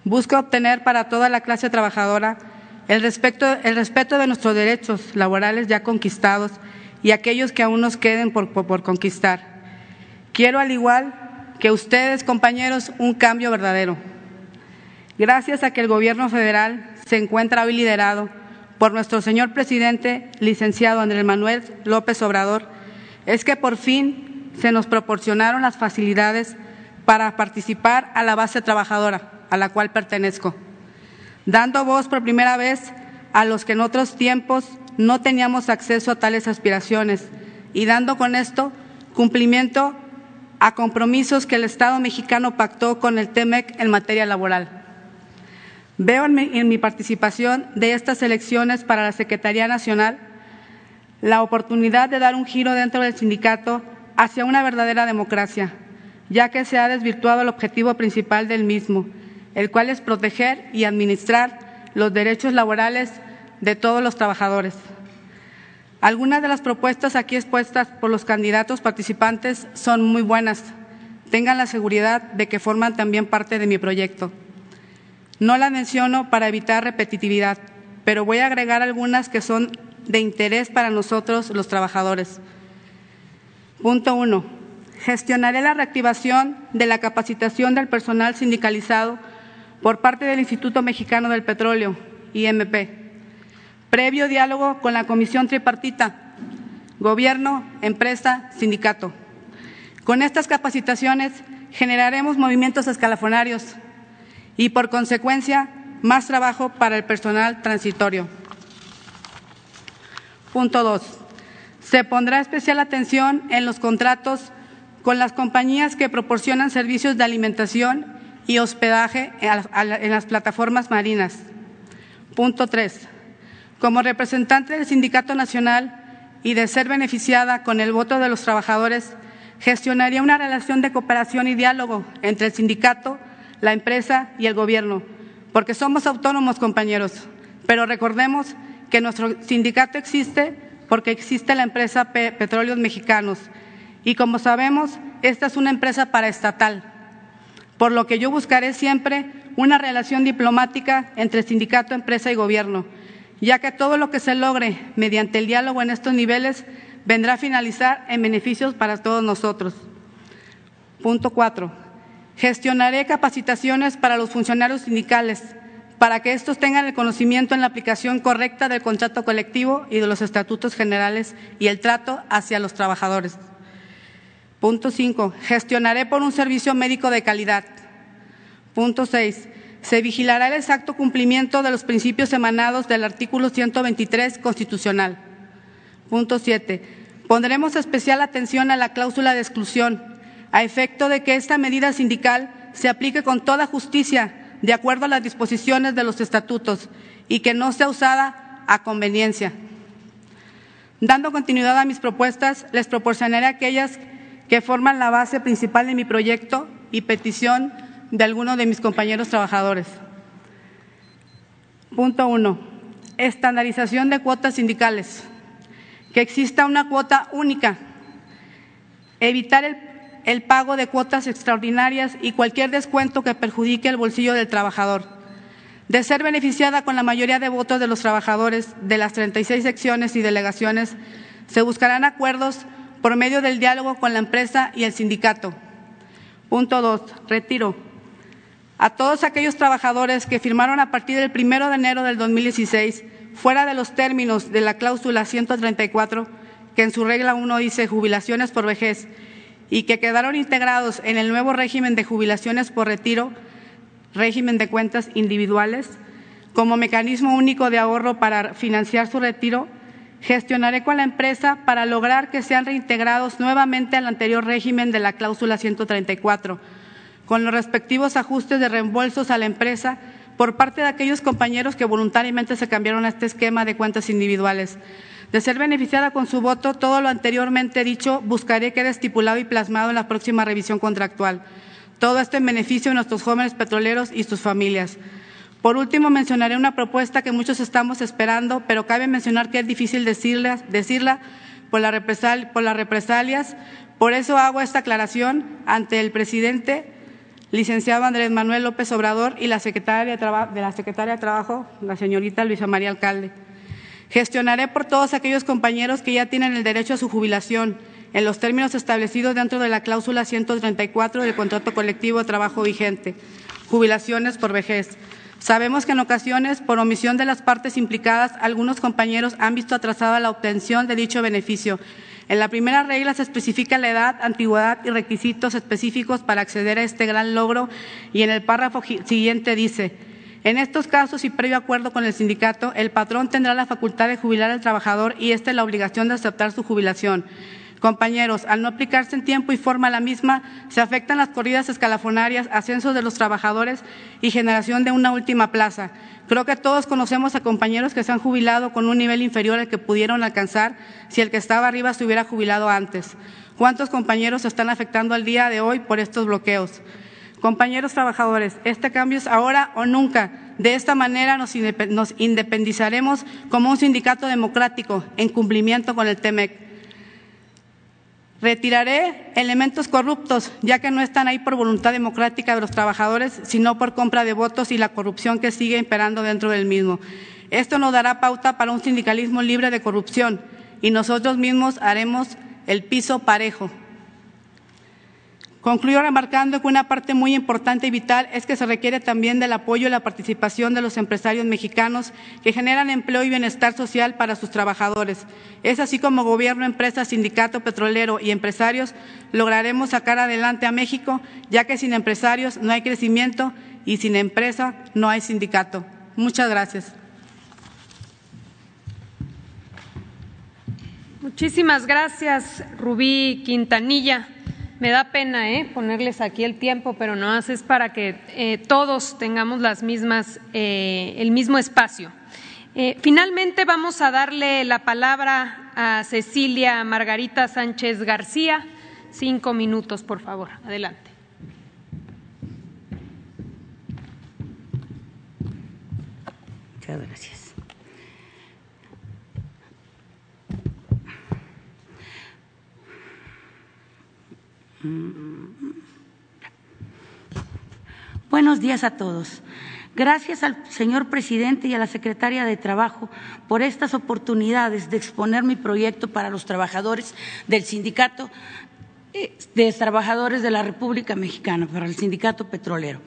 Busco obtener para toda la clase trabajadora el, el respeto de nuestros derechos laborales ya conquistados y aquellos que aún nos queden por, por conquistar. Quiero, al igual que ustedes, compañeros, un cambio verdadero. Gracias a que el Gobierno federal se encuentra hoy liderado por nuestro señor presidente, licenciado Andrés Manuel López Obrador, es que por fin se nos proporcionaron las facilidades para participar a la base trabajadora, a la cual pertenezco dando voz por primera vez a los que en otros tiempos no teníamos acceso a tales aspiraciones y dando con esto cumplimiento a compromisos que el Estado mexicano pactó con el TEMEC en materia laboral. Veo en mi, en mi participación de estas elecciones para la Secretaría Nacional la oportunidad de dar un giro dentro del sindicato hacia una verdadera democracia, ya que se ha desvirtuado el objetivo principal del mismo, el cual es proteger y administrar los derechos laborales de todos los trabajadores. Algunas de las propuestas aquí expuestas por los candidatos participantes son muy buenas, tengan la seguridad de que forman también parte de mi proyecto. No las menciono para evitar repetitividad, pero voy a agregar algunas que son de interés para nosotros los trabajadores. Punto uno. Gestionaré la reactivación de la capacitación del personal sindicalizado por parte del Instituto Mexicano del Petróleo, IMP, previo diálogo con la Comisión Tripartita, Gobierno, Empresa, Sindicato. Con estas capacitaciones generaremos movimientos escalafonarios y, por consecuencia, más trabajo para el personal transitorio. Punto dos. Se pondrá especial atención en los contratos con las compañías que proporcionan servicios de alimentación y hospedaje en las plataformas marinas. Punto tres. Como representante del Sindicato Nacional y de ser beneficiada con el voto de los trabajadores, gestionaría una relación de cooperación y diálogo entre el sindicato, la empresa y el gobierno, porque somos autónomos, compañeros, pero recordemos que nuestro sindicato existe porque existe la empresa Petróleos Mexicanos y como sabemos, esta es una empresa paraestatal, por lo que yo buscaré siempre una relación diplomática entre sindicato, empresa y gobierno, ya que todo lo que se logre mediante el diálogo en estos niveles vendrá a finalizar en beneficios para todos nosotros. Punto cuatro. Gestionaré capacitaciones para los funcionarios sindicales para que estos tengan el conocimiento en la aplicación correcta del contrato colectivo y de los estatutos generales y el trato hacia los trabajadores. Punto cinco. Gestionaré por un servicio médico de calidad. Punto seis. Se vigilará el exacto cumplimiento de los principios emanados del artículo 123 constitucional. Punto siete. Pondremos especial atención a la cláusula de exclusión, a efecto de que esta medida sindical se aplique con toda justicia, de acuerdo a las disposiciones de los estatutos, y que no sea usada a conveniencia. Dando continuidad a mis propuestas, les proporcionaré aquellas que forman la base principal de mi proyecto y petición de algunos de mis compañeros trabajadores. Punto uno. Estandarización de cuotas sindicales que exista una cuota única, evitar el, el, pago de cuotas extraordinarias y cualquier descuento que perjudique el bolsillo del trabajador. De ser beneficiada con la mayoría de votos de los trabajadores de las 36 secciones y delegaciones, se buscarán acuerdos por medio del diálogo con la empresa y el sindicato. Punto dos. Retiro. A todos aquellos trabajadores que firmaron a partir del primero de enero del 2016 fuera de los términos de la cláusula 134, que en su regla 1 dice jubilaciones por vejez, y que quedaron integrados en el nuevo régimen de jubilaciones por retiro, régimen de cuentas individuales, como mecanismo único de ahorro para financiar su retiro, gestionaré con la empresa para lograr que sean reintegrados nuevamente al anterior régimen de la cláusula 134, con los respectivos ajustes de reembolsos a la empresa por parte de aquellos compañeros que voluntariamente se cambiaron a este esquema de cuentas individuales. De ser beneficiada con su voto, todo lo anteriormente dicho buscaré quede estipulado y plasmado en la próxima revisión contractual. Todo esto en beneficio de nuestros jóvenes petroleros y sus familias. Por último, mencionaré una propuesta que muchos estamos esperando, pero cabe mencionar que es difícil decirla, por, las represalias. Por eso hago esta aclaración ante el presidente licenciado Andrés Manuel López Obrador y la secretaria de, la Secretaria de Trabajo, la señorita Luisa María Alcalde. Gestionaré por todos aquellos compañeros que ya tienen el derecho a su jubilación en los términos establecidos dentro de la cláusula 134 del contrato colectivo de trabajo vigente, jubilaciones por vejez. Sabemos que en ocasiones, por omisión de las partes implicadas, algunos compañeros han visto atrasada la obtención de dicho beneficio en la primera regla se especifica la edad, antigüedad y requisitos específicos para acceder a este gran logro y en el párrafo siguiente dice, en estos casos y previo acuerdo con el sindicato, el patrón tendrá la facultad de jubilar al trabajador y esta es la obligación de aceptar su jubilación. Compañeros, al no aplicarse en tiempo y forma la misma, se afectan las corridas escalafonarias, ascensos de los trabajadores y generación de una última plaza. Creo que todos conocemos a compañeros que se han jubilado con un nivel inferior al que pudieron alcanzar si el que estaba arriba se hubiera jubilado antes. ¿Cuántos compañeros se están afectando al día de hoy por estos bloqueos? Compañeros trabajadores, este cambio es ahora o nunca. De esta manera nos, independizaremos como un sindicato democrático en cumplimiento con el TEMEC. Retiraré elementos corruptos, ya que no están ahí por voluntad democrática de los trabajadores, sino por compra de votos y la corrupción que sigue imperando dentro del mismo. Esto nos dará pauta para un sindicalismo libre de corrupción y nosotros mismos haremos el piso parejo. Concluyo remarcando que una parte muy importante y vital es que se requiere también del apoyo y la participación de los empresarios mexicanos que generan empleo y bienestar social para sus trabajadores. Es así como gobierno, empresa, sindicato petrolero y empresarios lograremos sacar adelante a México, ya que sin empresarios no hay crecimiento y sin empresa no hay sindicato. Muchas gracias. Muchísimas gracias, Rubí Quintanilla. Me da pena ¿eh? ponerles aquí el tiempo, pero no es para que eh, todos tengamos las mismas, eh, el mismo espacio. Eh, finalmente vamos a darle la palabra a Cecilia Margarita Sánchez García. Cinco minutos, por favor. Adelante. Muchas gracias. Buenos días a todos. Gracias al señor presidente y a la secretaria de Trabajo por estas oportunidades de exponer mi proyecto para los trabajadores del sindicato eh, de trabajadores de la República Mexicana, para el sindicato petrolero.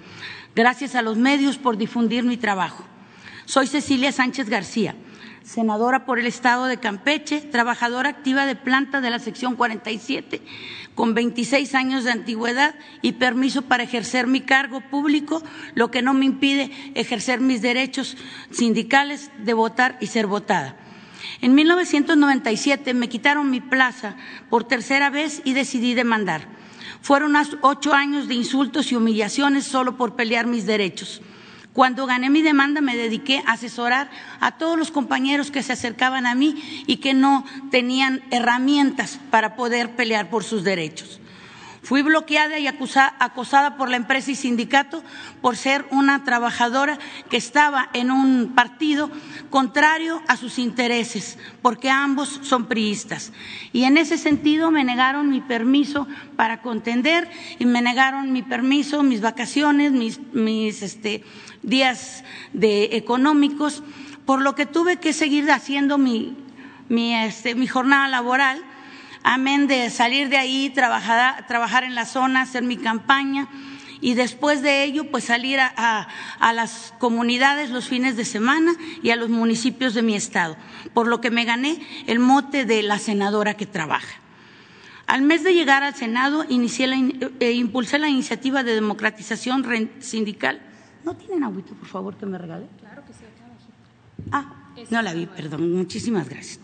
Gracias a los medios por difundir mi trabajo. Soy Cecilia Sánchez García senadora por el Estado de Campeche, trabajadora activa de planta de la sección 47, con 26 años de antigüedad y permiso para ejercer mi cargo público, lo que no me impide ejercer mis derechos sindicales de votar y ser votada. En 1997 me quitaron mi plaza por tercera vez y decidí demandar. Fueron ocho años de insultos y humillaciones solo por pelear mis derechos. Cuando gané mi demanda me dediqué a asesorar a todos los compañeros que se acercaban a mí y que no tenían herramientas para poder pelear por sus derechos. Fui bloqueada y acosada por la empresa y sindicato por ser una trabajadora que estaba en un partido contrario a sus intereses, porque ambos son priistas. Y en ese sentido me negaron mi permiso para contender y me negaron mi permiso, mis vacaciones, mis, mis este, días de económicos, por lo que tuve que seguir haciendo mi, este, mi jornada laboral, amén de salir de ahí, trabajar, trabajar en la zona, hacer mi campaña y después de ello pues salir a, a, a, las comunidades los fines de semana y a los municipios de mi estado, por lo que me gané el mote de la senadora que trabaja. Al mes de llegar al Senado, inicié la, eh, impulsé la iniciativa de democratización sindical ¿No tienen agüita, por favor, que me regale? Claro que sí, acá Ah, no la vi, perdón. Muchísimas gracias.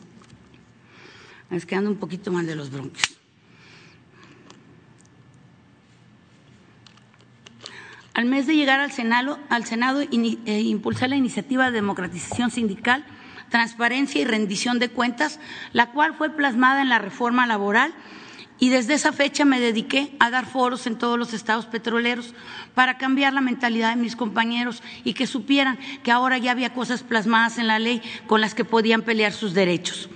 Es que ando un poquito mal de los bronquios. Al mes de llegar al Senado, al Senado eh, impulsé la iniciativa de democratización sindical, transparencia y rendición de cuentas, la cual fue plasmada en la reforma laboral y desde esa fecha me dediqué a dar foros en todos los estados petroleros para cambiar la mentalidad de mis compañeros y que supieran que ahora ya había cosas plasmadas en la ley con las que podían pelear sus derechos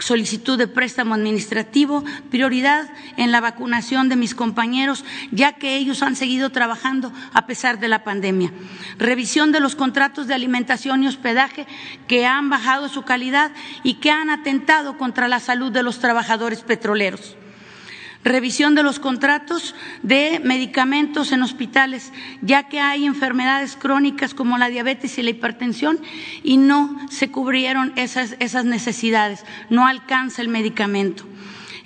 solicitud de préstamo administrativo, prioridad en la vacunación de mis compañeros, ya que ellos han seguido trabajando a pesar de la pandemia. Revisión de los contratos de alimentación y hospedaje que han bajado su calidad y que han atentado contra la salud de los trabajadores petroleros revisión de los contratos de medicamentos en hospitales, ya que hay enfermedades crónicas como la diabetes y la hipertensión y no se cubrieron esas, necesidades, no alcanza el medicamento.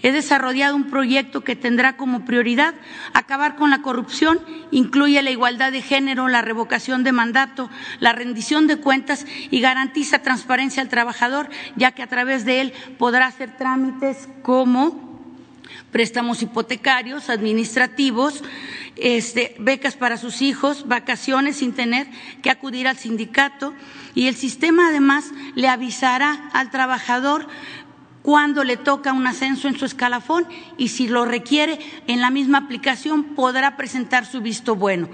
He desarrollado un proyecto que tendrá como prioridad acabar con la corrupción, incluye la igualdad de género, la revocación de mandato, la rendición de cuentas y garantiza transparencia al trabajador, ya que a través de él podrá hacer trámites como préstamos hipotecarios, administrativos, este, becas para sus hijos, vacaciones sin tener que acudir al sindicato. Y el sistema además le avisará al trabajador cuando le toca un ascenso en su escalafón y si lo requiere en la misma aplicación podrá presentar su visto bueno,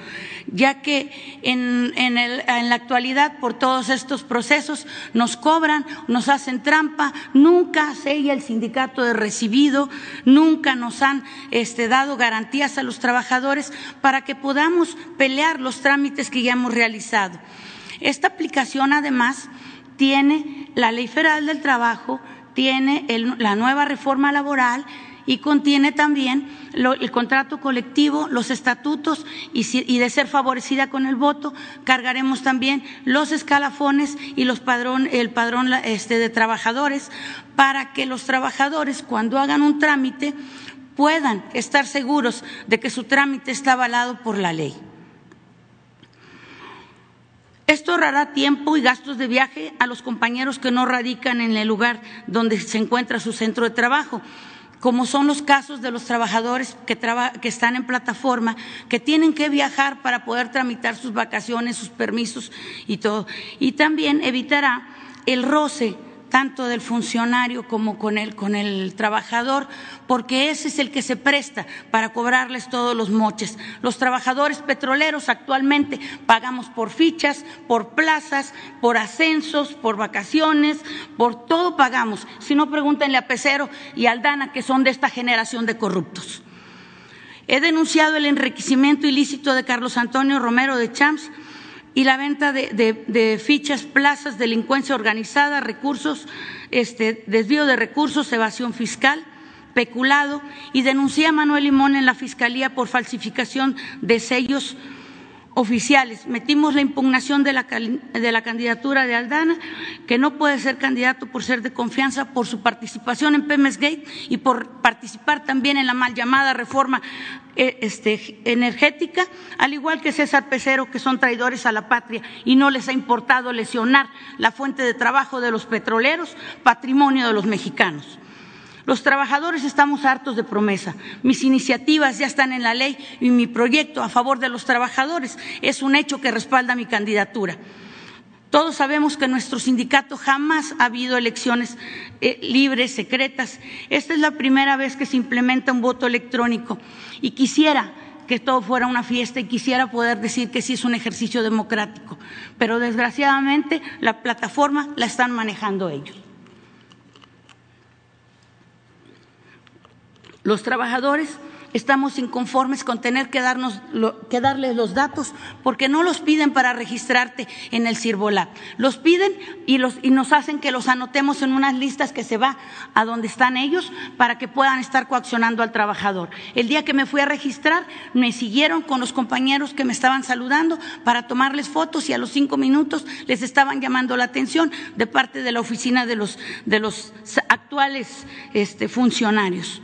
ya que en, en, la actualidad por todos estos procesos nos cobran, nos hacen trampa, nunca sella el sindicato de recibido, nunca nos han este, dado garantías a los trabajadores para que podamos pelear los trámites que ya hemos realizado. Esta aplicación además tiene la Ley Federal del Trabajo, tiene la nueva reforma laboral y contiene también el contrato colectivo, los estatutos y, de ser favorecida con el voto, cargaremos también los escalafones y los el padrón este, de trabajadores para que los trabajadores cuando hagan un trámite puedan estar seguros de que su trámite está avalado por la ley. Esto ahorrará tiempo y gastos de viaje a los compañeros que no radican en el lugar donde se encuentra su centro de trabajo como son los casos de los trabajadores que, están en plataforma, que tienen que viajar para poder tramitar sus vacaciones, sus permisos y todo. Y también evitará el roce tanto del funcionario como con el, con el trabajador, porque ese es el que se presta para cobrarles todos los moches. Los trabajadores petroleros actualmente pagamos por fichas, por plazas, por ascensos, por vacaciones, por todo pagamos. Si no, pregúntenle a Pecero y Aldana, que son de esta generación de corruptos. He denunciado el enriquecimiento ilícito de Carlos Antonio Romero de Champs y la venta de, fichas, plazas, delincuencia organizada, recursos, este, desvío de recursos, evasión fiscal, peculado. Y denuncié a Manuel Limón en la Fiscalía por falsificación de sellos oficiales. Metimos la impugnación de la, de la, candidatura de Aldana, que no puede ser candidato por ser de confianza, por su participación en Pemes Gate y por participar también en la mal llamada reforma eh, este, energética, al igual que César Pecero, que son traidores a la patria y no les ha importado lesionar la fuente de trabajo de los petroleros, patrimonio de los mexicanos. Los trabajadores estamos hartos de promesa. Mis iniciativas ya están en la ley y mi proyecto a favor de los trabajadores es un hecho que respalda mi candidatura. Todos sabemos que en nuestro sindicato jamás ha habido elecciones eh, libres, secretas. Esta es la primera vez que se implementa un voto electrónico y quisiera que todo fuera una fiesta y quisiera poder decir que sí es un ejercicio democrático, pero desgraciadamente la plataforma la están manejando ellos. Los trabajadores estamos inconformes con tener que, darnos, que darles los datos porque no los piden para registrarte en el Cirbolab. Los piden y, los, y nos hacen que los anotemos en unas listas que se va a donde están ellos para que puedan estar coaccionando al trabajador. El día que me fui a registrar, me siguieron con los compañeros que me estaban saludando para tomarles fotos y a los cinco minutos les estaban llamando la atención de parte de la oficina de los, de los actuales este, funcionarios.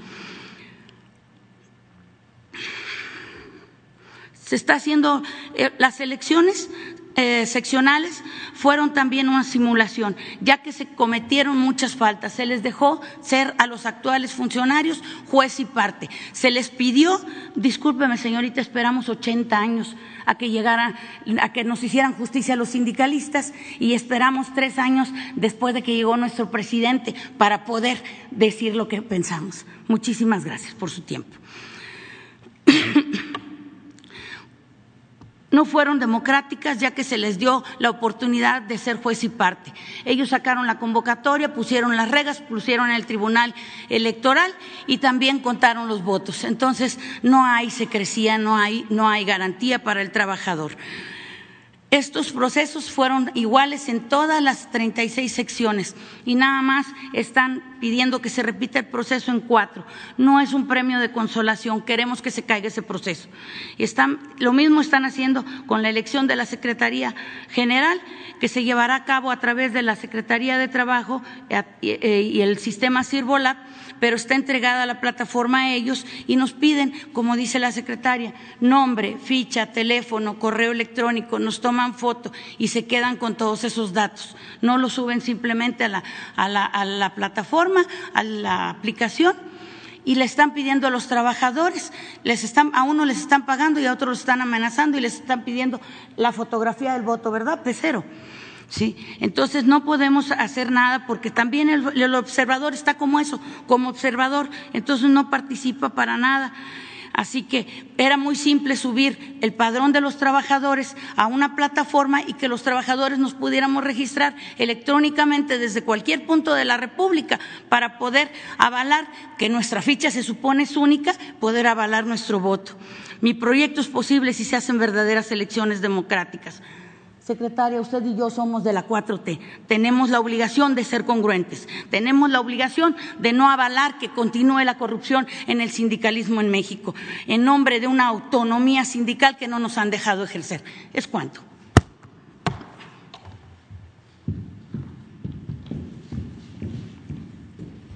Se está haciendo eh, las elecciones eh, seccionales fueron también una simulación, ya que se cometieron muchas faltas. Se les dejó ser a los actuales funcionarios juez y parte. Se les pidió, discúlpeme señorita, esperamos 80 años a que llegaran, a que nos hicieran justicia los sindicalistas y esperamos tres años después de que llegó nuestro presidente para poder decir lo que pensamos. Muchísimas gracias por su tiempo. [coughs] no fueron democráticas ya que se les dio la oportunidad de ser juez y parte. Ellos sacaron la convocatoria, pusieron las reglas, pusieron el tribunal electoral y también contaron los votos. Entonces no hay secrecía, no hay, no hay garantía para el trabajador. Estos procesos fueron iguales en todas las 36 secciones y nada más están pidiendo que se repita el proceso en cuatro. No es un premio de consolación, queremos que se caiga ese proceso. Están, lo mismo están haciendo con la elección de la Secretaría General, que se llevará a cabo a través de la Secretaría de Trabajo eh, eh, y el sistema Sirvolab pero está entregada la plataforma a ellos y nos piden, como dice la secretaria, nombre, ficha, teléfono, correo electrónico, nos toman foto y se quedan con todos esos datos. No lo suben simplemente a la, a la, a la plataforma, a la aplicación y le están pidiendo a los trabajadores, les están, a uno les están pagando y a otros los están amenazando y les están pidiendo la fotografía del voto, ¿verdad? Pecero. ¿Sí? Entonces no podemos hacer nada porque también el, observador está como eso, como observador, entonces no participa para nada. Así que era muy simple subir el padrón de los trabajadores a una plataforma y que los trabajadores nos pudiéramos registrar electrónicamente desde cualquier punto de la República para poder avalar que nuestra ficha se supone es única, poder avalar nuestro voto. Mi proyecto es posible si se hacen verdaderas elecciones democráticas. Secretaria, usted y yo somos de la 4T. Tenemos la obligación de ser congruentes. Tenemos la obligación de no avalar que continúe la corrupción en el sindicalismo en México, en nombre de una autonomía sindical que no nos han dejado ejercer. ¿Es cuánto?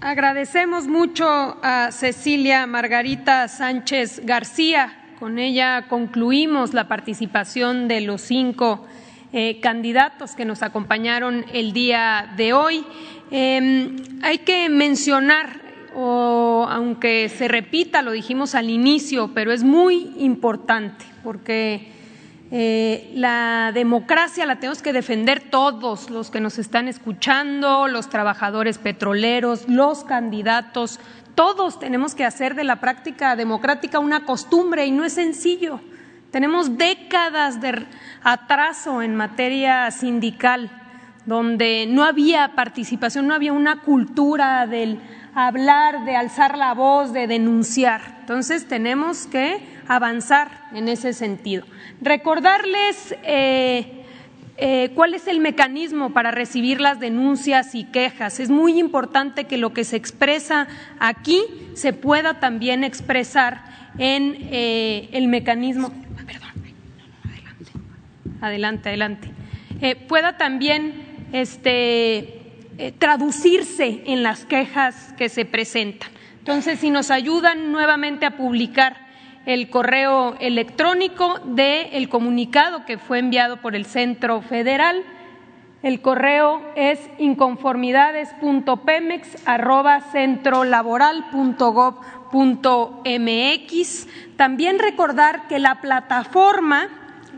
Agradecemos mucho a Cecilia Margarita Sánchez García. Con ella concluimos la participación de los cinco eh, candidatos que nos acompañaron el día de hoy. Em, hay que mencionar, o aunque se repita, lo dijimos al inicio, pero es muy importante porque eh, la democracia la tenemos que defender todos los que nos están escuchando, los trabajadores petroleros, los candidatos, todos tenemos que hacer de la práctica democrática una costumbre y no es sencillo. Tenemos décadas de atraso en materia sindical, donde no había participación, no había una cultura del hablar, de alzar la voz, de denunciar. Entonces tenemos que avanzar en ese sentido. Recordarles eh, eh, cuál es el mecanismo para recibir las denuncias y quejas. Es muy importante que lo que se expresa aquí se pueda también expresar en eh, el mecanismo adelante, adelante, eh, pueda también este, traducirse en las quejas que se presentan. Entonces, si nos ayudan nuevamente a publicar el correo electrónico del comunicado que fue enviado por el Centro Federal, el correo es inconformidades.pemex@centrolaboral.gov.mx. También recordar que la plataforma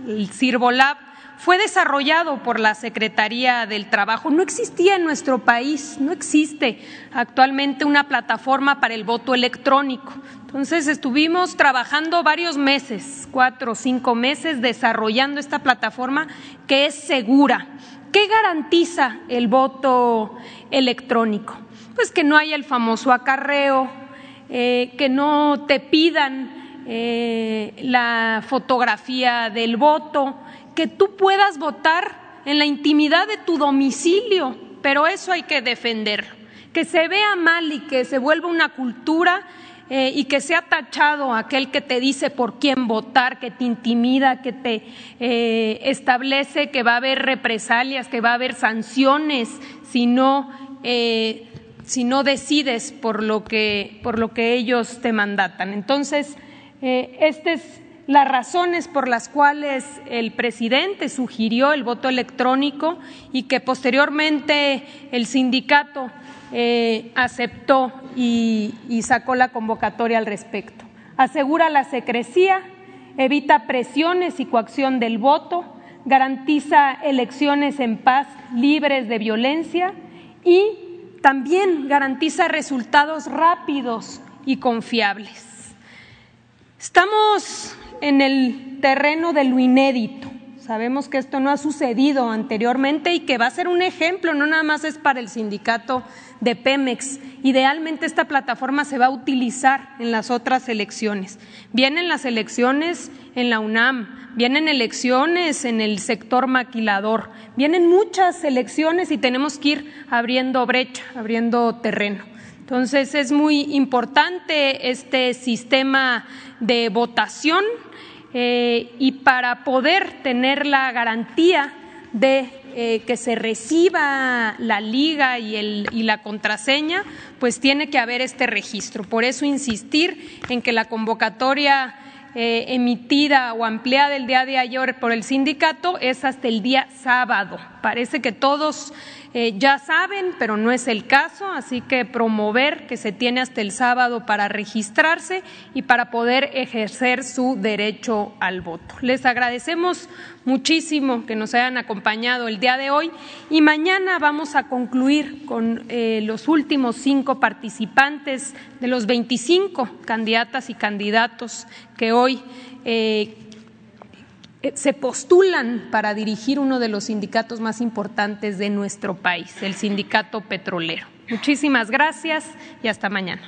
el CIRBOLAB, fue desarrollado por la Secretaría del Trabajo. No existía en nuestro país, no existe actualmente una plataforma para el voto electrónico. Entonces estuvimos trabajando varios meses, cuatro o cinco meses, desarrollando esta plataforma que es segura. ¿Qué garantiza el voto electrónico? Pues que no haya el famoso acarreo, eh, que no te pidan eh, la fotografía del voto, que tú puedas votar en la intimidad de tu domicilio, pero eso hay que defender. Que se vea mal y que se vuelva una cultura eh, y que sea tachado aquel que te dice por quién votar, que te intimida, que te eh, establece que va a haber represalias, que va a haber sanciones si no, si no decides por lo, que, por lo que ellos te mandatan. Entonces, eh, estas son las razones por las cuales el presidente sugirió el voto electrónico y que posteriormente el sindicato eh, aceptó y, y sacó la convocatoria al respecto. Asegura la secrecía, evita presiones y coacción del voto, garantiza elecciones en paz libres de violencia y también garantiza resultados rápidos y confiables. Estamos en el terreno de lo inédito. Sabemos que esto no ha sucedido anteriormente y que va a ser un ejemplo, no nada más es para el sindicato de Pemex. Idealmente esta plataforma se va a utilizar en las otras elecciones. Vienen las elecciones en la UNAM, vienen elecciones en el sector maquilador, vienen muchas elecciones y tenemos que ir abriendo brecha, abriendo terreno. Entonces es muy importante este sistema de votación eh, y para poder tener la garantía de eh, que se reciba la liga y, el, y, la contraseña, pues tiene que haber este registro. Por eso insistir en que la convocatoria eh, emitida o ampliada el día de ayer por el sindicato es hasta el día sábado Parece que todos eh, ya saben, pero no es el caso, así que promover que se tiene hasta el sábado para registrarse y para poder ejercer su derecho al voto. Les agradecemos muchísimo que nos hayan acompañado el día de hoy y mañana vamos a concluir con eh, los últimos cinco participantes de los 25 candidatas y candidatos que hoy eh, se postulan para dirigir uno de los sindicatos más importantes de nuestro país, el sindicato petrolero. Muchísimas gracias y hasta mañana.